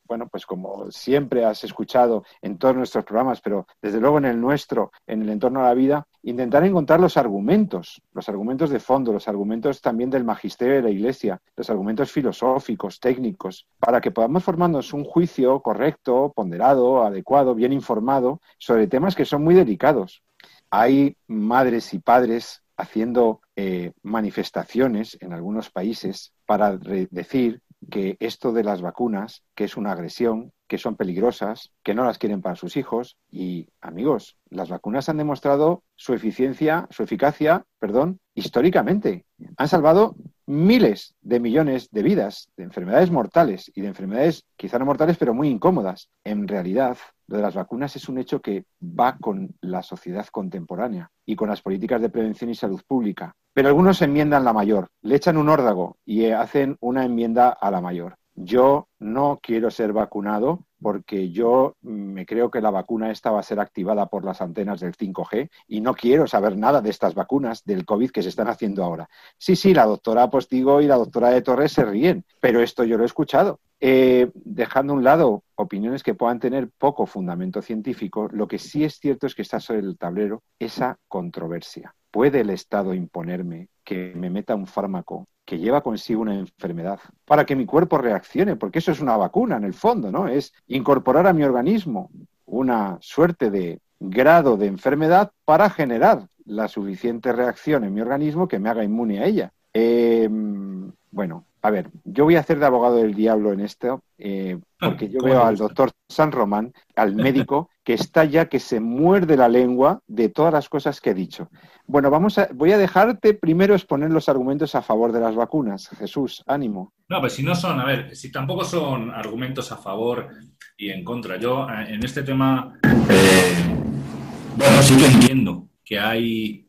bueno, pues como siempre has escuchado en todos nuestros programas, pero desde luego en el nuestro, en el entorno a la vida, intentar encontrar los argumentos, los argumentos de fondo, los argumentos también del magisterio de la Iglesia, los argumentos filosóficos, técnicos, para que podamos formarnos un juicio correcto, ponderado, adecuado, bien informado sobre temas que son muy delicados. Hay madres y padres haciendo eh, manifestaciones en algunos países para decir que esto de las vacunas, que es una agresión, que son peligrosas, que no las quieren para sus hijos. Y amigos, las vacunas han demostrado su eficiencia, su eficacia, perdón, históricamente. Han salvado miles de millones de vidas, de enfermedades mortales y de enfermedades quizá no mortales, pero muy incómodas. En realidad, lo de las vacunas es un hecho que va con la sociedad contemporánea y con las políticas de prevención y salud pública. Pero algunos enmiendan la mayor, le echan un órdago y hacen una enmienda a la mayor. Yo no quiero ser vacunado porque yo me creo que la vacuna esta va a ser activada por las antenas del 5G y no quiero saber nada de estas vacunas del COVID que se están haciendo ahora. Sí, sí, la doctora Postigo y la doctora de Torres se ríen, pero esto yo lo he escuchado. Eh, dejando a un lado opiniones que puedan tener poco fundamento científico, lo que sí es cierto es que está sobre el tablero esa controversia. ¿Puede el Estado imponerme que me meta un fármaco que lleva consigo una enfermedad para que mi cuerpo reaccione? Porque eso es una vacuna en el fondo, ¿no? Es incorporar a mi organismo una suerte de grado de enfermedad para generar la suficiente reacción en mi organismo que me haga inmune a ella. Eh, bueno, a ver, yo voy a hacer de abogado del diablo en esto, eh, porque yo veo al doctor San Román, al médico, que está ya que se muerde la lengua de todas las cosas que he dicho. Bueno, vamos a, voy a dejarte primero exponer los argumentos a favor de las vacunas. Jesús, ánimo. No, pues si no son, a ver, si tampoco son argumentos a favor y en contra. Yo eh, en este tema, eh, bueno, sí que entiendo que hay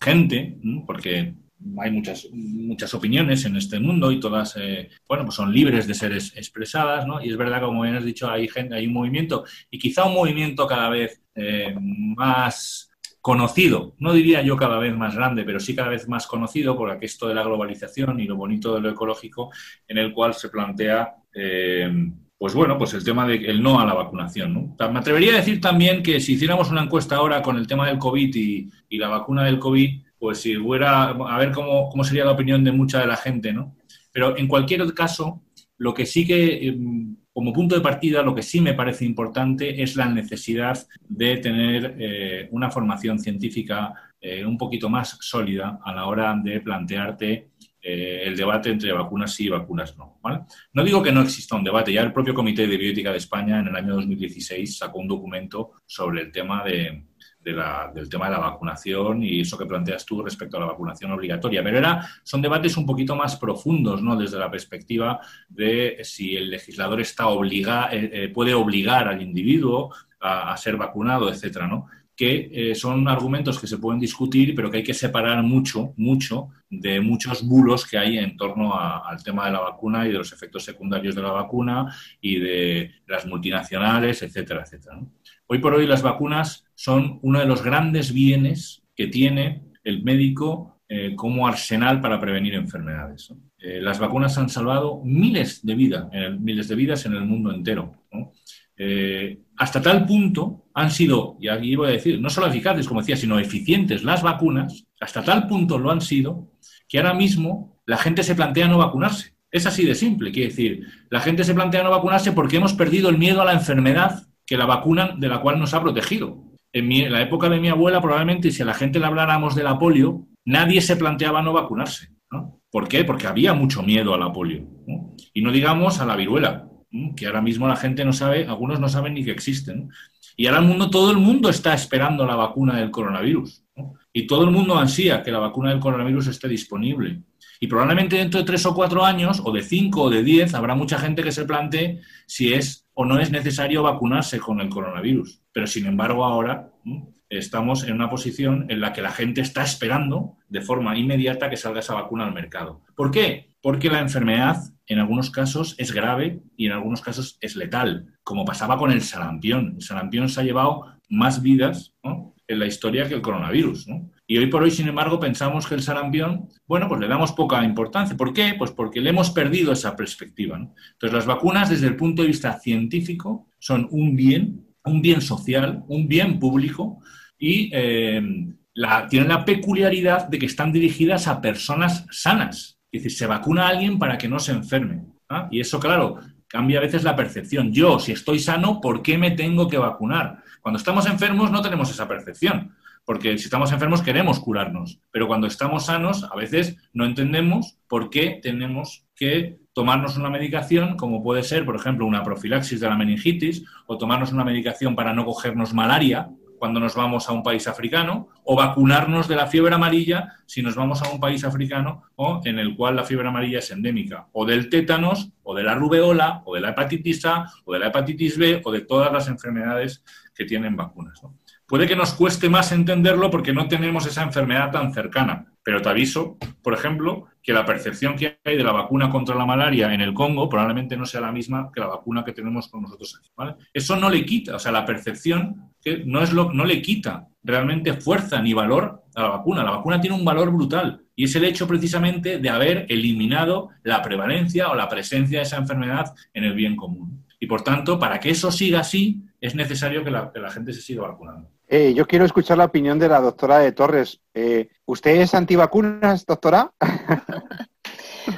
gente, porque hay muchas, muchas opiniones en este mundo y todas, eh, bueno, pues son libres de ser expresadas, ¿no? Y es verdad, como bien has dicho, hay, gente, hay un movimiento y quizá un movimiento cada vez eh, más conocido, no diría yo cada vez más grande, pero sí cada vez más conocido por esto de la globalización y lo bonito de lo ecológico, en el cual se plantea, eh, pues bueno, pues el tema del no a la vacunación. ¿no? Me atrevería a decir también que si hiciéramos una encuesta ahora con el tema del COVID y, y la vacuna del COVID, pues si fuera, a ver cómo, sería la opinión de mucha de la gente, ¿no? Pero en cualquier caso, lo que sí que, em, como punto de partida, lo que sí me parece importante es la necesidad de tener eh, una formación científica eh, un poquito más sólida a la hora de plantearte eh, el debate entre vacunas sí y vacunas no. No digo que no exista un debate, ya el propio Comité de Bioética de España en el año 2016 sacó un documento sobre el tema de, del tema de la vacunación y eso que planteas tú respecto a la vacunación obligatoria. Pero era, son debates un poquito más profundos, ¿no? Desde la perspectiva de si el legislador está obliga, eh, eh, puede obligar al individuo a, ser vacunado, etcétera, ¿no? que eh, son argumentos que se pueden discutir, pero que hay que separar mucho, mucho de muchos bulos que hay en torno al tema de la vacuna y de los efectos secundarios de la vacuna y de las multinacionales, etcétera, etcétera. Hoy por hoy las vacunas son uno de los grandes bienes que tiene el médico eh, como arsenal para prevenir enfermedades. Eh, las vacunas han salvado miles de vidas, miles de vidas en el mundo entero. Eh, hasta tal punto han sido, y aquí voy a decir, no solo eficaces, como decía, sino eficientes las vacunas, hasta tal punto lo han sido, que ahora mismo la gente se plantea no vacunarse. Es así de simple, quiere decir, la gente se plantea no vacunarse porque hemos perdido el miedo a la enfermedad que la vacuna de la cual nos ha protegido. En, la época de mi abuela, probablemente, si a la gente le habláramos de la polio, nadie se planteaba no vacunarse. ¿no? ¿Por qué? Porque había mucho miedo a la polio. Y no digamos a la viruela, que ahora mismo la gente no sabe, algunos no saben ni que existen. Y ahora el mundo, todo el mundo está esperando la vacuna del coronavirus. Y todo el mundo ansía que la vacuna del coronavirus esté disponible. Y probablemente dentro de tres o cuatro años, o de cinco o de diez, habrá mucha gente que se plantee si es o no es necesario vacunarse con el coronavirus. Pero sin embargo ahora estamos en una posición en la que la gente está esperando de forma inmediata que salga esa vacuna al mercado. ¿Por qué? Porque la enfermedad en algunos casos es grave y en algunos casos es letal, como pasaba con el sarampión. El sarampión se ha llevado más vidas en la historia que el coronavirus. Y hoy por hoy, sin embargo, pensamos que el sarampión, bueno, pues le damos poca importancia. ¿Por qué? Pues porque le hemos perdido esa perspectiva. Entonces, las vacunas, desde el punto de vista científico, son un bien, un bien social, un bien público y eh, tienen la peculiaridad de que están dirigidas a personas sanas. Es decir, se vacuna a alguien para que no se enferme. Y eso, claro, cambia a veces la percepción. Yo, si estoy sano, ¿por qué me tengo que vacunar? Cuando estamos enfermos no tenemos esa percepción, porque si estamos enfermos queremos curarnos, pero cuando estamos sanos a veces no entendemos por qué tenemos que tomarnos una medicación, como puede ser, por ejemplo, una profilaxis de la meningitis, o tomarnos una medicación para no cogernos malaria, cuando nos vamos a un país africano, o vacunarnos de la fiebre amarilla si nos vamos a un país africano o en el cual la fiebre amarilla es endémica, o del tétanos, o de la rubeola, o de la hepatitis A, o de la hepatitis B, o de todas las enfermedades que tienen vacunas. Puede que nos cueste más entenderlo porque no tenemos esa enfermedad tan cercana, pero te aviso, por ejemplo, que la percepción que hay de la vacuna contra la malaria en el Congo probablemente no sea la misma que la vacuna que tenemos con nosotros aquí. Eso no le quita, o sea, la percepción que no, es lo, no le quita realmente fuerza ni valor a la vacuna. La vacuna tiene un valor brutal y es el hecho precisamente de haber eliminado la prevalencia o la presencia de esa enfermedad en el bien común. Y por tanto, para que eso siga así, es necesario que la, gente se siga vacunando. Eh, yo quiero escuchar la opinión de la doctora de Torres. Eh, ¿Usted es antivacunas, doctora?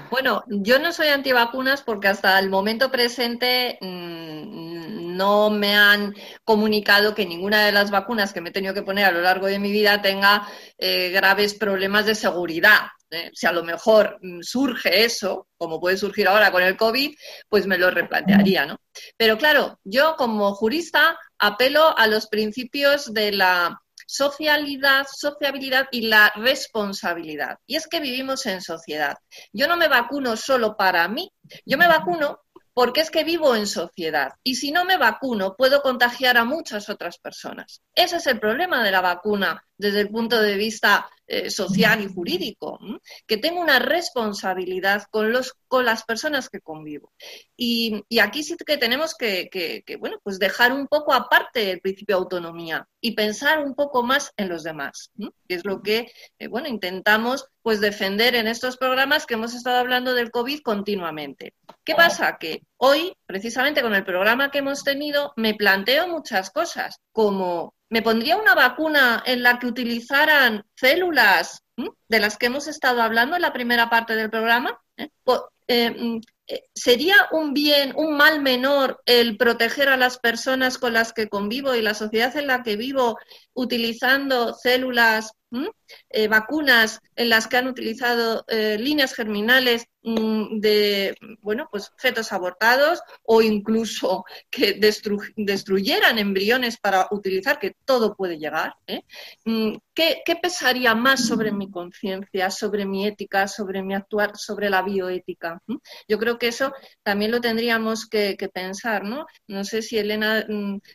Bueno, yo no soy antivacunas porque hasta el momento presente mm, no me han comunicado que ninguna de las vacunas que me he tenido que poner a lo largo de mi vida tenga eh, graves problemas de seguridad. ¿Eh? si a lo mejor mm, surge eso, como puede surgir ahora con el COVID, pues me lo replantearía, ¿no? Pero claro, yo como jurista apelo a los principios de la socialidad, sociabilidad y la responsabilidad. Y es que vivimos en sociedad. Yo no me vacuno solo para mí, yo me vacuno porque es que vivo en sociedad y si no me vacuno puedo contagiar a muchas otras personas. Ese es el problema de la vacuna desde el punto de vista eh, social y jurídico, que tengo una responsabilidad con, los, con las personas que convivo. Y, aquí sí que tenemos que, bueno, pues dejar un poco aparte el principio de autonomía y pensar un poco más en los demás, que es lo que eh, bueno, intentamos pues defender en estos programas que hemos estado hablando del COVID continuamente. ¿Qué pasa? Que hoy, precisamente con el programa que hemos tenido, me planteo muchas cosas, como ¿Me pondría una vacuna en la que utilizaran células de las que hemos estado hablando en la primera parte del programa? ¿Eh? Eh, eh, ¿Sería un bien, un mal menor el proteger a las personas con las que convivo y la sociedad en la que vivo utilizando células, vacunas en las que han utilizado líneas germinales Mm, de bueno pues fetos abortados o incluso que destruyeran embriones para utilizar que todo puede llegar ¿eh? mm, ¿Qué, pesaría más sobre mi conciencia sobre mi ética sobre mi actuar sobre la bioética yo creo que eso también lo tendríamos que, pensar no no sé si Elena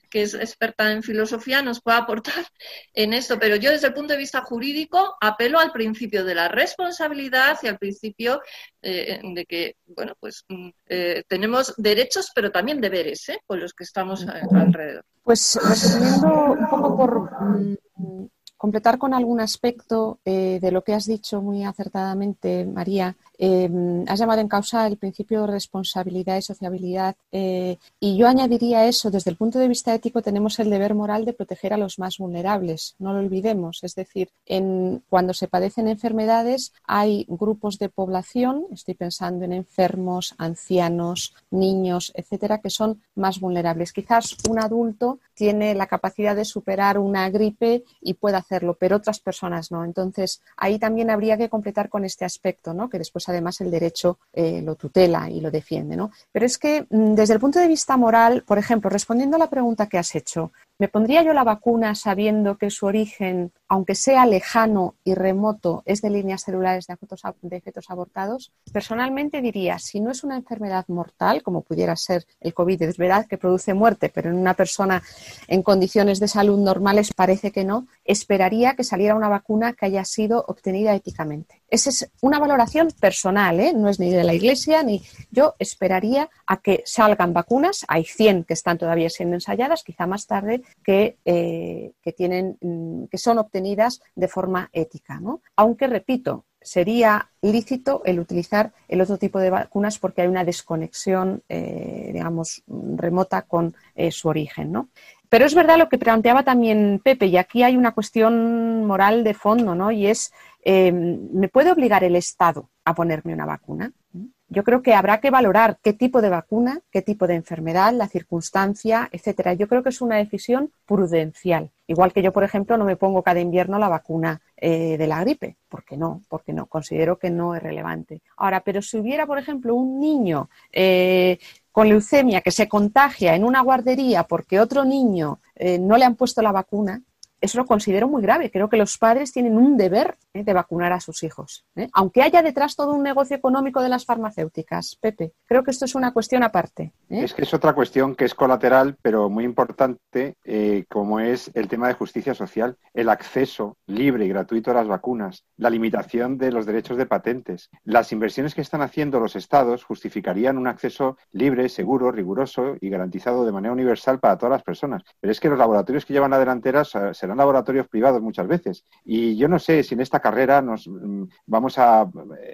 que es experta en filosofía nos puede aportar en esto pero yo desde el punto de vista jurídico apelo al principio de la responsabilidad y al principio eh, de que, bueno, pues mm, eh, tenemos derechos, pero también deberes ¿eh? con los que estamos eh, alrededor. Pues resumiendo un poco por mm, completar con algún aspecto de lo que has dicho muy acertadamente, María, eh, has llamado en causa el principio de responsabilidad y sociabilidad eh, y yo añadiría eso, desde el punto de vista ético tenemos el deber moral de proteger a los más vulnerables, no lo olvidemos, es decir, en, cuando se padecen enfermedades hay grupos de población, estoy pensando en enfermos, ancianos, niños, etcétera, que son más vulnerables. Quizás un adulto tiene la capacidad de superar una gripe y puede hacerlo, pero otras personas no. Entonces, ahí también habría que completar con este aspecto, ¿no? que después además el derecho eh, lo tutela y lo defiende. ¿no? Pero es que mm, desde el punto de vista moral, por ejemplo, respondiendo a la pregunta que has hecho, ¿Me pondría yo la vacuna sabiendo que su origen, aunque sea lejano y remoto, es de líneas celulares de fetos, de fetos abortados? Personalmente diría, si no es una enfermedad mortal, como pudiera ser el COVID, es verdad que produce muerte, pero en una persona en condiciones de salud normales parece que no, esperaría que saliera una vacuna que haya sido obtenida éticamente. Esa es una valoración personal, ¿eh? no es ni de la Iglesia, ni yo esperaría a que salgan vacunas. Hay 100 que están todavía siendo ensayadas, quizá más tarde, que, eh, que, tienen, mm, que son obtenidas de forma ética. ¿no? Aunque, repito, sería lícito el utilizar el otro tipo de vacunas porque hay una desconexión, eh, digamos, remota con su origen. ¿no? Pero es verdad lo que planteaba también Pepe, y aquí hay una cuestión moral de fondo, ¿no? Y es, eh, ¿me puede obligar el Estado a ponerme una vacuna? Yo creo que habrá que valorar qué tipo de vacuna, qué tipo de enfermedad, la circunstancia, etcétera. Yo creo que es una decisión prudencial. Igual que yo, por ejemplo, no me pongo cada invierno la vacuna eh, de la gripe. ¿Por qué no? Porque no, considero que no es relevante. Ahora, pero si hubiera, por ejemplo, un niño eh, con leucemia que se contagia en una guardería porque otro niño eh, no le han puesto la vacuna, eso lo considero muy grave. Creo que los padres tienen un deber ¿eh? de vacunar a sus hijos. ¿eh? Aunque haya detrás todo un negocio económico de las farmacéuticas, Pepe, creo que esto es una cuestión aparte. ¿eh? Es que es otra cuestión que es colateral, pero muy importante, como es el tema de justicia social, el acceso libre y gratuito a las vacunas, la limitación de los derechos de patentes. Las inversiones que están haciendo los estados justificarían un acceso libre, seguro, riguroso y garantizado de manera universal para todas las personas. Pero es que los laboratorios que llevan la delantera serán laboratorios privados muchas veces. Y yo no sé si en esta carrera nos mm, vamos a,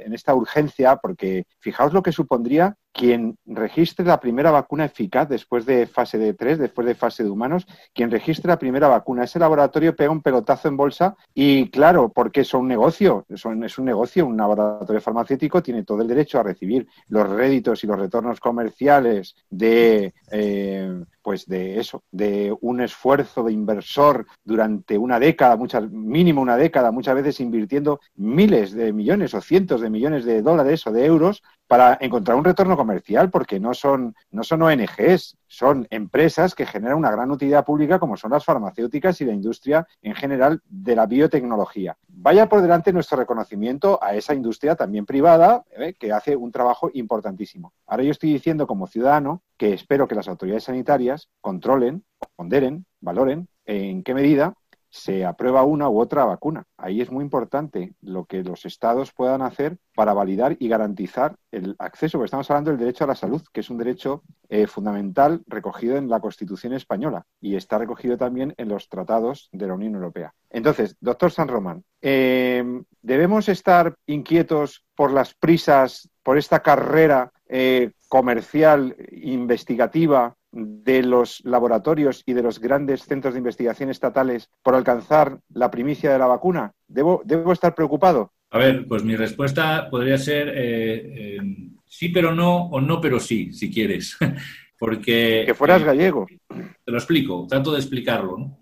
en esta urgencia, porque fijaos lo que supondría quien registre la primera vacuna eficaz después de fase de 3, después de fase de humanos, quien registre la primera vacuna. Ese laboratorio pega un pelotazo en bolsa y claro, porque es un negocio, es un negocio, un laboratorio farmacéutico tiene todo el derecho a recibir los réditos y los retornos comerciales de eh, pues de eso, de un esfuerzo de inversor durante una década, muchas, mínimo una década, muchas veces invirtiendo miles de millones o cientos de millones de dólares o de euros para encontrar un retorno comercial, porque no son, no son ONGs, son empresas que generan una gran utilidad pública como son las farmacéuticas y la industria en general de la biotecnología. Vaya por delante nuestro reconocimiento a esa industria también privada ¿eh? que hace un trabajo importantísimo. Ahora yo estoy diciendo como ciudadano que espero que las autoridades sanitarias controlen, ponderen, valoren en qué medida se aprueba una u otra vacuna. Ahí es muy importante lo que los estados puedan hacer para validar y garantizar el acceso, porque estamos hablando del derecho a la salud, que es un derecho eh, fundamental recogido en la Constitución española y está recogido también en los tratados de la Unión Europea. Entonces, doctor San Román, eh, ¿debemos estar inquietos por las prisas, por esta carrera eh, comercial, investigativa, de los laboratorios y de los grandes centros de investigación estatales por alcanzar la primicia de la vacuna? ¿Debo, debo estar preocupado? A ver, pues mi respuesta podría ser eh, eh, sí, pero no, o no, pero sí, si quieres. Porque. Que fueras eh, gallego. Te lo explico, trato de explicarlo.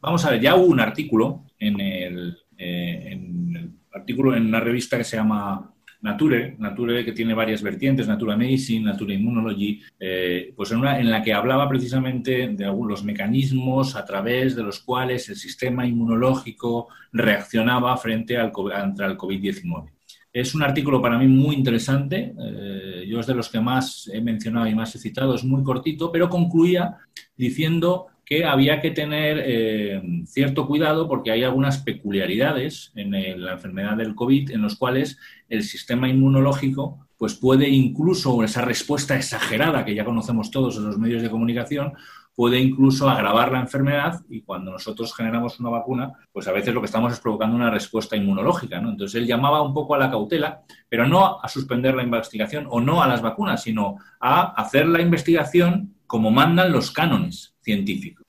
vamos a ver, ya hubo un artículo en el, en el artículo en una revista que se llama Nature, Nature que tiene varias vertientes, Nature Medicine, Nature Immunology, eh, pues en una en la que hablaba precisamente de algunos mecanismos a través de los cuales el sistema inmunológico reaccionaba frente al, al COVID-19. Es un artículo para mí muy interesante, eh, yo es de los que más he mencionado y más he citado, es muy cortito, pero concluía diciendo que había que tener eh, cierto cuidado porque hay algunas peculiaridades en la enfermedad del COVID en los cuales el sistema inmunológico pues puede incluso esa respuesta exagerada que ya conocemos todos en los medios de comunicación puede incluso agravar la enfermedad y cuando nosotros generamos una vacuna, pues a veces lo que estamos es provocando una respuesta inmunológica. Entonces él llamaba un poco a la cautela, pero no a suspender la investigación o no a las vacunas, sino a hacer la investigación como mandan los cánones científicos,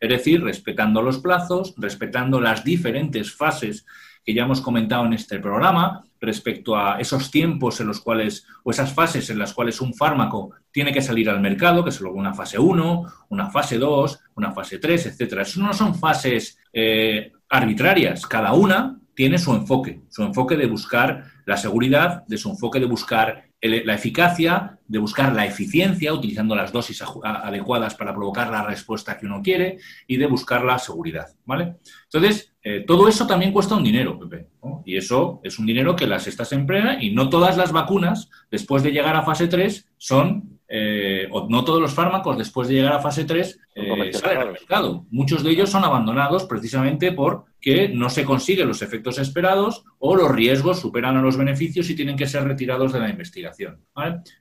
Es decir, respetando los plazos, respetando las diferentes fases que ya hemos comentado en este programa respecto a esos tiempos en los cuales, o esas fases en las cuales un fármaco tiene que salir al mercado, que es luego una fase 1, una fase 2, una fase 3, etcétera. Eso no son fases eh, arbitrarias, cada una tiene su enfoque, su enfoque de buscar la seguridad, de su enfoque de buscar la eficacia, de buscar la eficiencia, utilizando las dosis adecuadas para provocar la respuesta que uno quiere, y de buscar la seguridad, ¿vale? Entonces, eh, todo eso también cuesta un dinero, Pepe, y eso es un dinero que las estas emplean y no todas las vacunas, después de llegar a fase 3, son eh, o no todos los fármacos después de llegar a fase 3 eh, salen al mercado. Muchos de ellos son abandonados precisamente porque no se consiguen los efectos esperados o los riesgos superan a los beneficios y tienen que ser retirados de la investigación.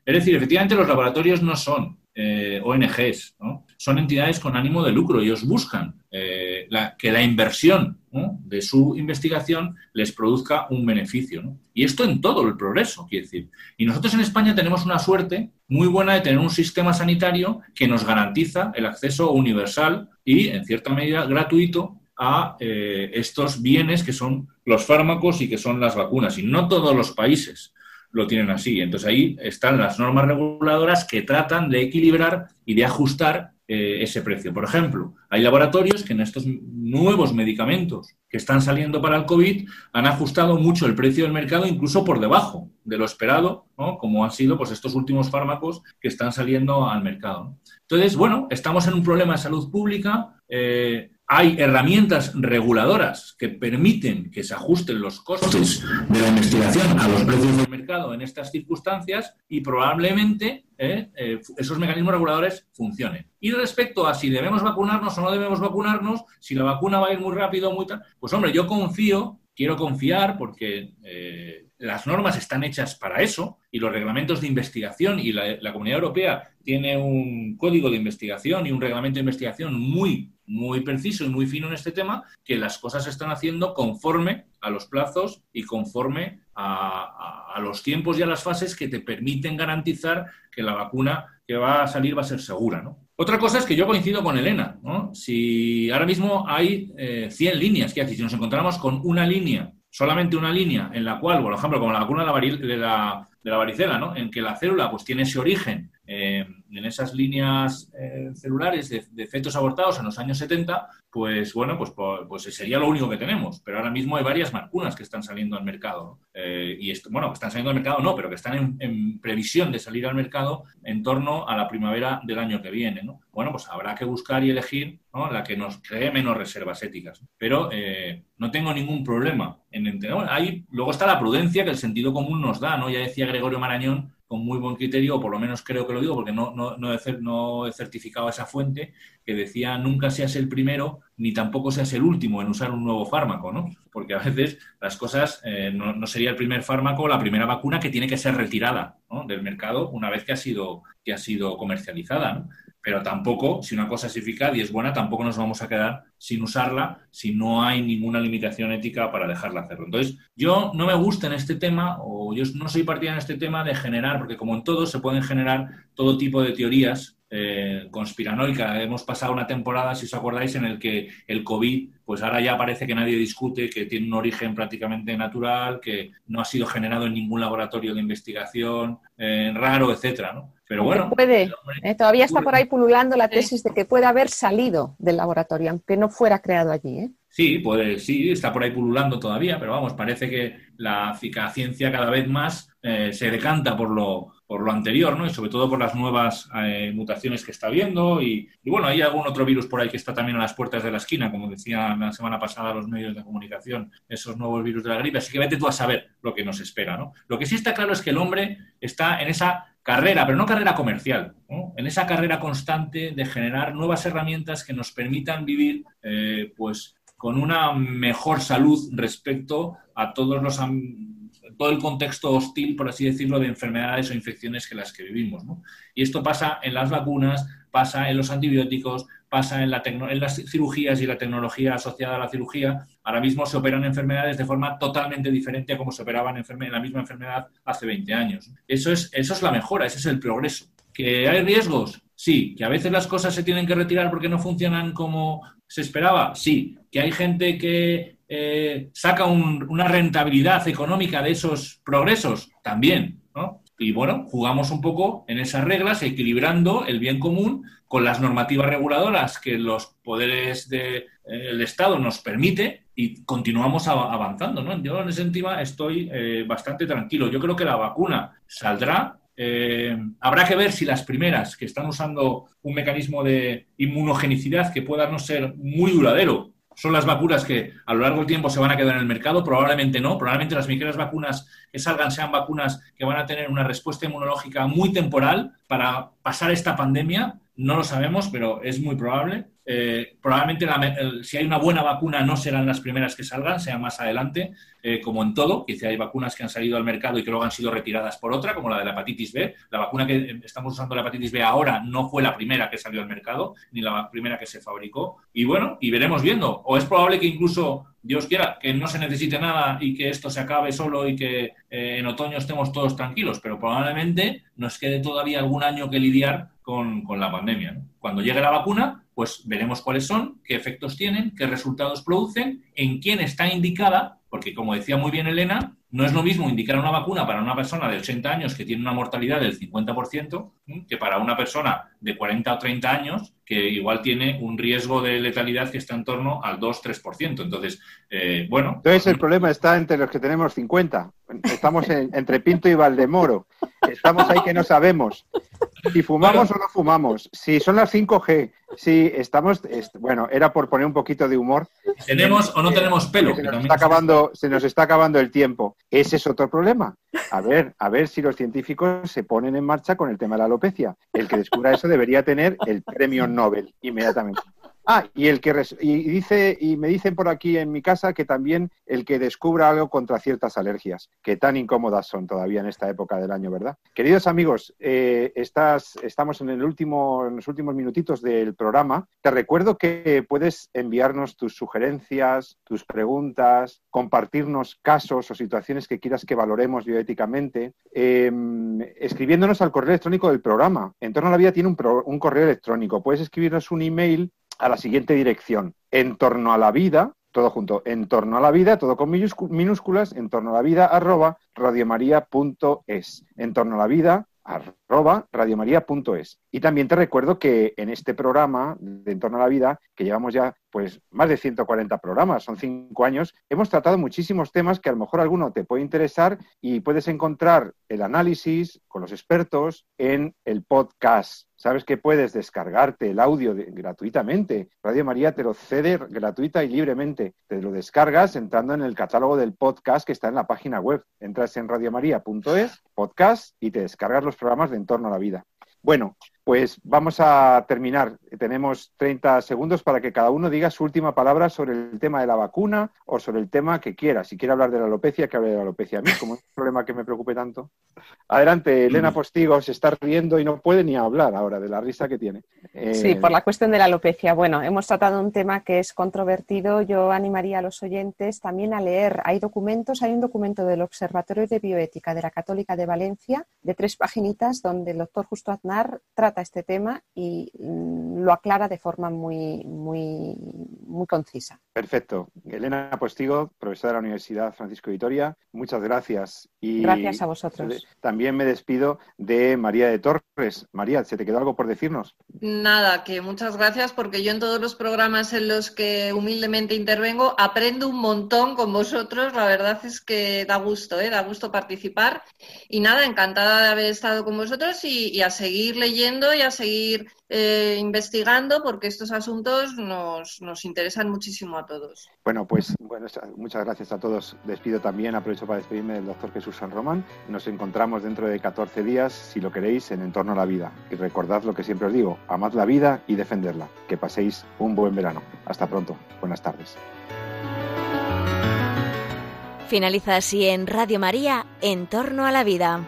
Es decir, efectivamente los laboratorios no son eh, ONGs, son entidades con ánimo de lucro. Ellos buscan que la inversión de su investigación les produzca un beneficio. Y esto en todo el progreso, quiere decir. Y nosotros en España tenemos una suerte muy buena de tener un sistema sanitario que nos garantiza el acceso universal y, en cierta medida, gratuito a eh, estos bienes que son los fármacos y que son las vacunas. Y no todos los países lo tienen así. Entonces ahí están las normas reguladoras que tratan de equilibrar y de ajustar eh, ese precio. Por ejemplo, hay laboratorios que en estos nuevos medicamentos que están saliendo para el COVID han ajustado mucho el precio del mercado, incluso por debajo de lo esperado, como han sido pues, estos últimos fármacos que están saliendo al mercado. Entonces, bueno, estamos en un problema de salud pública. Eh, hay herramientas reguladoras que permiten que se ajusten los costes de la investigación a los precios del mercado en estas circunstancias y probablemente eh, eh, esos mecanismos reguladores funcionen. Y respecto a si debemos vacunarnos o no debemos vacunarnos, si la vacuna va a ir muy rápido muy tal, pues hombre, yo confío, quiero confiar porque eh, las normas están hechas para eso y los reglamentos de investigación y la, la Comunidad Europea tiene un código de investigación y un reglamento de investigación muy muy preciso y muy fino en este tema, que las cosas se están haciendo conforme a los plazos y conforme a, los tiempos y a las fases que te permiten garantizar que la vacuna que va a salir va a ser segura. Otra cosa es que yo coincido con Elena. Si ahora mismo hay 100 eh, líneas, ¿qué hace? Si nos encontramos con una línea, solamente una línea, en la cual, por ejemplo, como la vacuna de la, de la varicela, ¿no? en que la célula pues, tiene ese origen eh, en esas líneas eh, celulares de, efectos abortados en los años 70, pues bueno, pues, pues, sería lo único que tenemos. Pero ahora mismo hay varias vacunas que están saliendo al mercado. Eh, y esto, bueno, que están saliendo al mercado no, pero que están en, previsión de salir al mercado en torno a la primavera del año que viene. ¿no? Bueno, pues habrá que buscar y elegir la que nos cree menos reservas éticas. Pero no tengo ningún problema en entender. ahí, luego está la prudencia que el sentido común nos da. ¿no? Ya decía Gregorio Marañón con muy buen criterio, o por lo menos creo que lo digo porque no, no, no, he, no he certificado esa fuente, que decía nunca seas el primero ni tampoco seas el último en usar un nuevo fármaco, ¿no? Porque a veces las cosas eh, no, sería el primer fármaco la primera vacuna que tiene que ser retirada del mercado una vez que ha sido, que ha sido comercializada, ¿no? Pero tampoco, si una cosa es eficaz y es buena, tampoco nos vamos a quedar sin usarla si no hay ninguna limitación ética para dejarla hacerlo. Entonces, yo no me gusta en este tema, o yo no soy partidario en este tema de generar, porque como en todo se pueden generar todo tipo de teorías eh, conspiranoica. Hemos pasado una temporada, si os acordáis, en el que el COVID, pues ahora ya parece que nadie discute, que tiene un origen prácticamente natural, que no ha sido generado en ningún laboratorio de investigación eh, raro, etcétera, ¿no? Pero bueno. Puede, eh, todavía está por ahí pululando la tesis de que puede haber salido del laboratorio, aunque no fuera creado allí. ¿eh? Sí, puede, sí, está por ahí pululando todavía, pero vamos, parece que la, ciencia cada vez más eh, se decanta por lo, por lo anterior, ¿no? Y sobre todo por las nuevas mutaciones que está viendo. Y, y, bueno, hay algún otro virus por ahí que está también a las puertas de la esquina, como decían la semana pasada los medios de comunicación, esos nuevos virus de la gripe. Así que vete tú a saber lo que nos espera, ¿no? Lo que sí está claro es que el hombre está en esa carrera, pero no carrera comercial, en esa carrera constante de generar nuevas herramientas que nos permitan vivir eh, pues, con una mejor salud respecto a todos los todo el contexto hostil, por así decirlo, de enfermedades o infecciones que las que vivimos. Y esto pasa en las vacunas, pasa en los antibióticos, pasa en, la en las cirugías y la tecnología asociada a la cirugía. Ahora mismo se operan enfermedades de forma totalmente diferente a como se operaban en la misma enfermedad hace 20 años. Eso es, eso es la mejora, ese es el progreso. ¿Que hay riesgos? Sí. ¿Que a veces las cosas se tienen que retirar porque no funcionan como se esperaba? Sí. ¿Que hay gente que eh, saca una rentabilidad económica de esos progresos? También. ¿no? Y bueno, jugamos un poco en esas reglas, equilibrando el bien común con las normativas reguladoras que los poderes del Estado nos permite y continuamos avanzando. ¿no? Yo en ese sentido estoy eh, bastante tranquilo. Yo creo que la vacuna saldrá. Eh, habrá que ver si las primeras que están usando un mecanismo de inmunogenicidad que pueda no ser muy duradero son las vacunas que a lo largo del tiempo se van a quedar en el mercado? Probablemente no. Probablemente las primeras vacunas que salgan sean vacunas que van a tener una respuesta inmunológica muy temporal para pasar esta pandemia. No lo sabemos, pero es muy probable. Eh, probablemente si hay una buena vacuna no serán las primeras que salgan, sea más adelante, eh, como en todo, que hay vacunas que han salido al mercado y que luego han sido retiradas por otra, como la de la hepatitis B. La vacuna que estamos usando la hepatitis B ahora no fue la primera que salió al mercado, ni la primera que se fabricó. Y bueno, y veremos viendo. O es probable que incluso Dios quiera que no se necesite nada y que esto se acabe solo y que eh, en otoño estemos todos tranquilos, pero probablemente nos quede todavía algún año que lidiar con, la pandemia. Cuando llegue la vacuna, pues veremos cuáles son, qué efectos tienen, qué resultados producen, en quién está indicada, porque como decía muy bien Elena, no es lo mismo indicar una vacuna para una persona de 80 años que tiene una mortalidad del 50% que para una persona de 40 o 30 años que igual tiene un riesgo de letalidad que está en torno al 2-3%. Entonces, eh, bueno. Entonces el problema está entre los que tenemos 50. Estamos entre Pinto y Valdemoro. Estamos ahí que no sabemos. Si fumamos o no fumamos, si son las 5G, si estamos, bueno, era por poner un poquito de humor. ¿Tenemos o no tenemos pelo? Se nos, está acabando, se nos está acabando el tiempo. Ese es otro problema. A ver, a ver si los científicos se ponen en marcha con el tema de la alopecia. El que descubra eso debería tener el premio Nobel inmediatamente. Ah, y el que y dice y me dicen por aquí en mi casa que también el que descubra algo contra ciertas alergias, que tan incómodas son todavía en esta época del año, ¿verdad? Queridos amigos, eh, estás, estamos en los últimos minutitos del programa. Te recuerdo que puedes enviarnos tus sugerencias, tus preguntas, compartirnos casos o situaciones que quieras que valoremos bioéticamente, em, escribiéndonos al correo electrónico del programa. En torno a la vida tiene un correo electrónico. Puedes escribirnos un email a la siguiente dirección. En torno a la vida, todo junto, en torno a la vida, todo con minúsculas, en torno a la vida, arroba radiomaria.es. En torno a la vida, arroba radiomaria.es. Y también te recuerdo que en este programa de Entorno a la Vida, que llevamos ya pues más de 140 programas, son cinco años, hemos tratado muchísimos temas que a lo mejor alguno te puede interesar y puedes encontrar el análisis con los expertos en el podcast. Sabes que puedes descargarte el audio gratuitamente. Radio María te lo cede gratuita y libremente. Te lo descargas entrando en el catálogo del podcast que está en la página web. Entras en radiomaria.es, podcast, y te descargas los programas de Entorno a la Vida. Bueno, pues vamos a terminar. Tenemos 30 segundos para que cada uno diga su última palabra sobre el tema de la vacuna o sobre el tema que quiera. Si quiere hablar de la alopecia, que hable de la alopecia a mí, como es un problema que me preocupe tanto. Adelante, Elena Postigo, se está riendo y no puede ni hablar ahora de la risa que tiene. Sí, por la cuestión de la alopecia. Bueno, hemos tratado un tema que es controvertido. Yo animaría a los oyentes también a leer. Hay documentos, hay un documento del Observatorio de Bioética de la Católica de Valencia de tres paginitas donde el doctor Justo Aznar trata este tema y mm, lo aclara de forma muy, muy, muy concisa. Perfecto. Elena Postigo, profesora de la Universidad Francisco Vitoria, muchas gracias. Y gracias a vosotros. También me despido de María de Torres. María, ¿se te quedó algo por decirnos? Nada, que muchas gracias porque yo en todos los programas en los que humildemente intervengo aprendo un montón con vosotros. La verdad es que da gusto, ¿eh? da gusto participar. Y nada, encantada de haber estado con vosotros y a seguir leyendo y a seguir eh, investigando porque estos asuntos nos, nos, interesan muchísimo a todos. Bueno, pues bueno, muchas gracias a todos. Despido también, aprovecho para despedirme del doctor Jesús San Román. Nos encontramos dentro de 14 días, si lo queréis, en Entorno a la Vida. Y recordad lo que siempre os digo, amad la vida y defenderla. Que paséis un buen verano. Hasta pronto. Buenas tardes. Finaliza así en Radio María, En torno a la vida.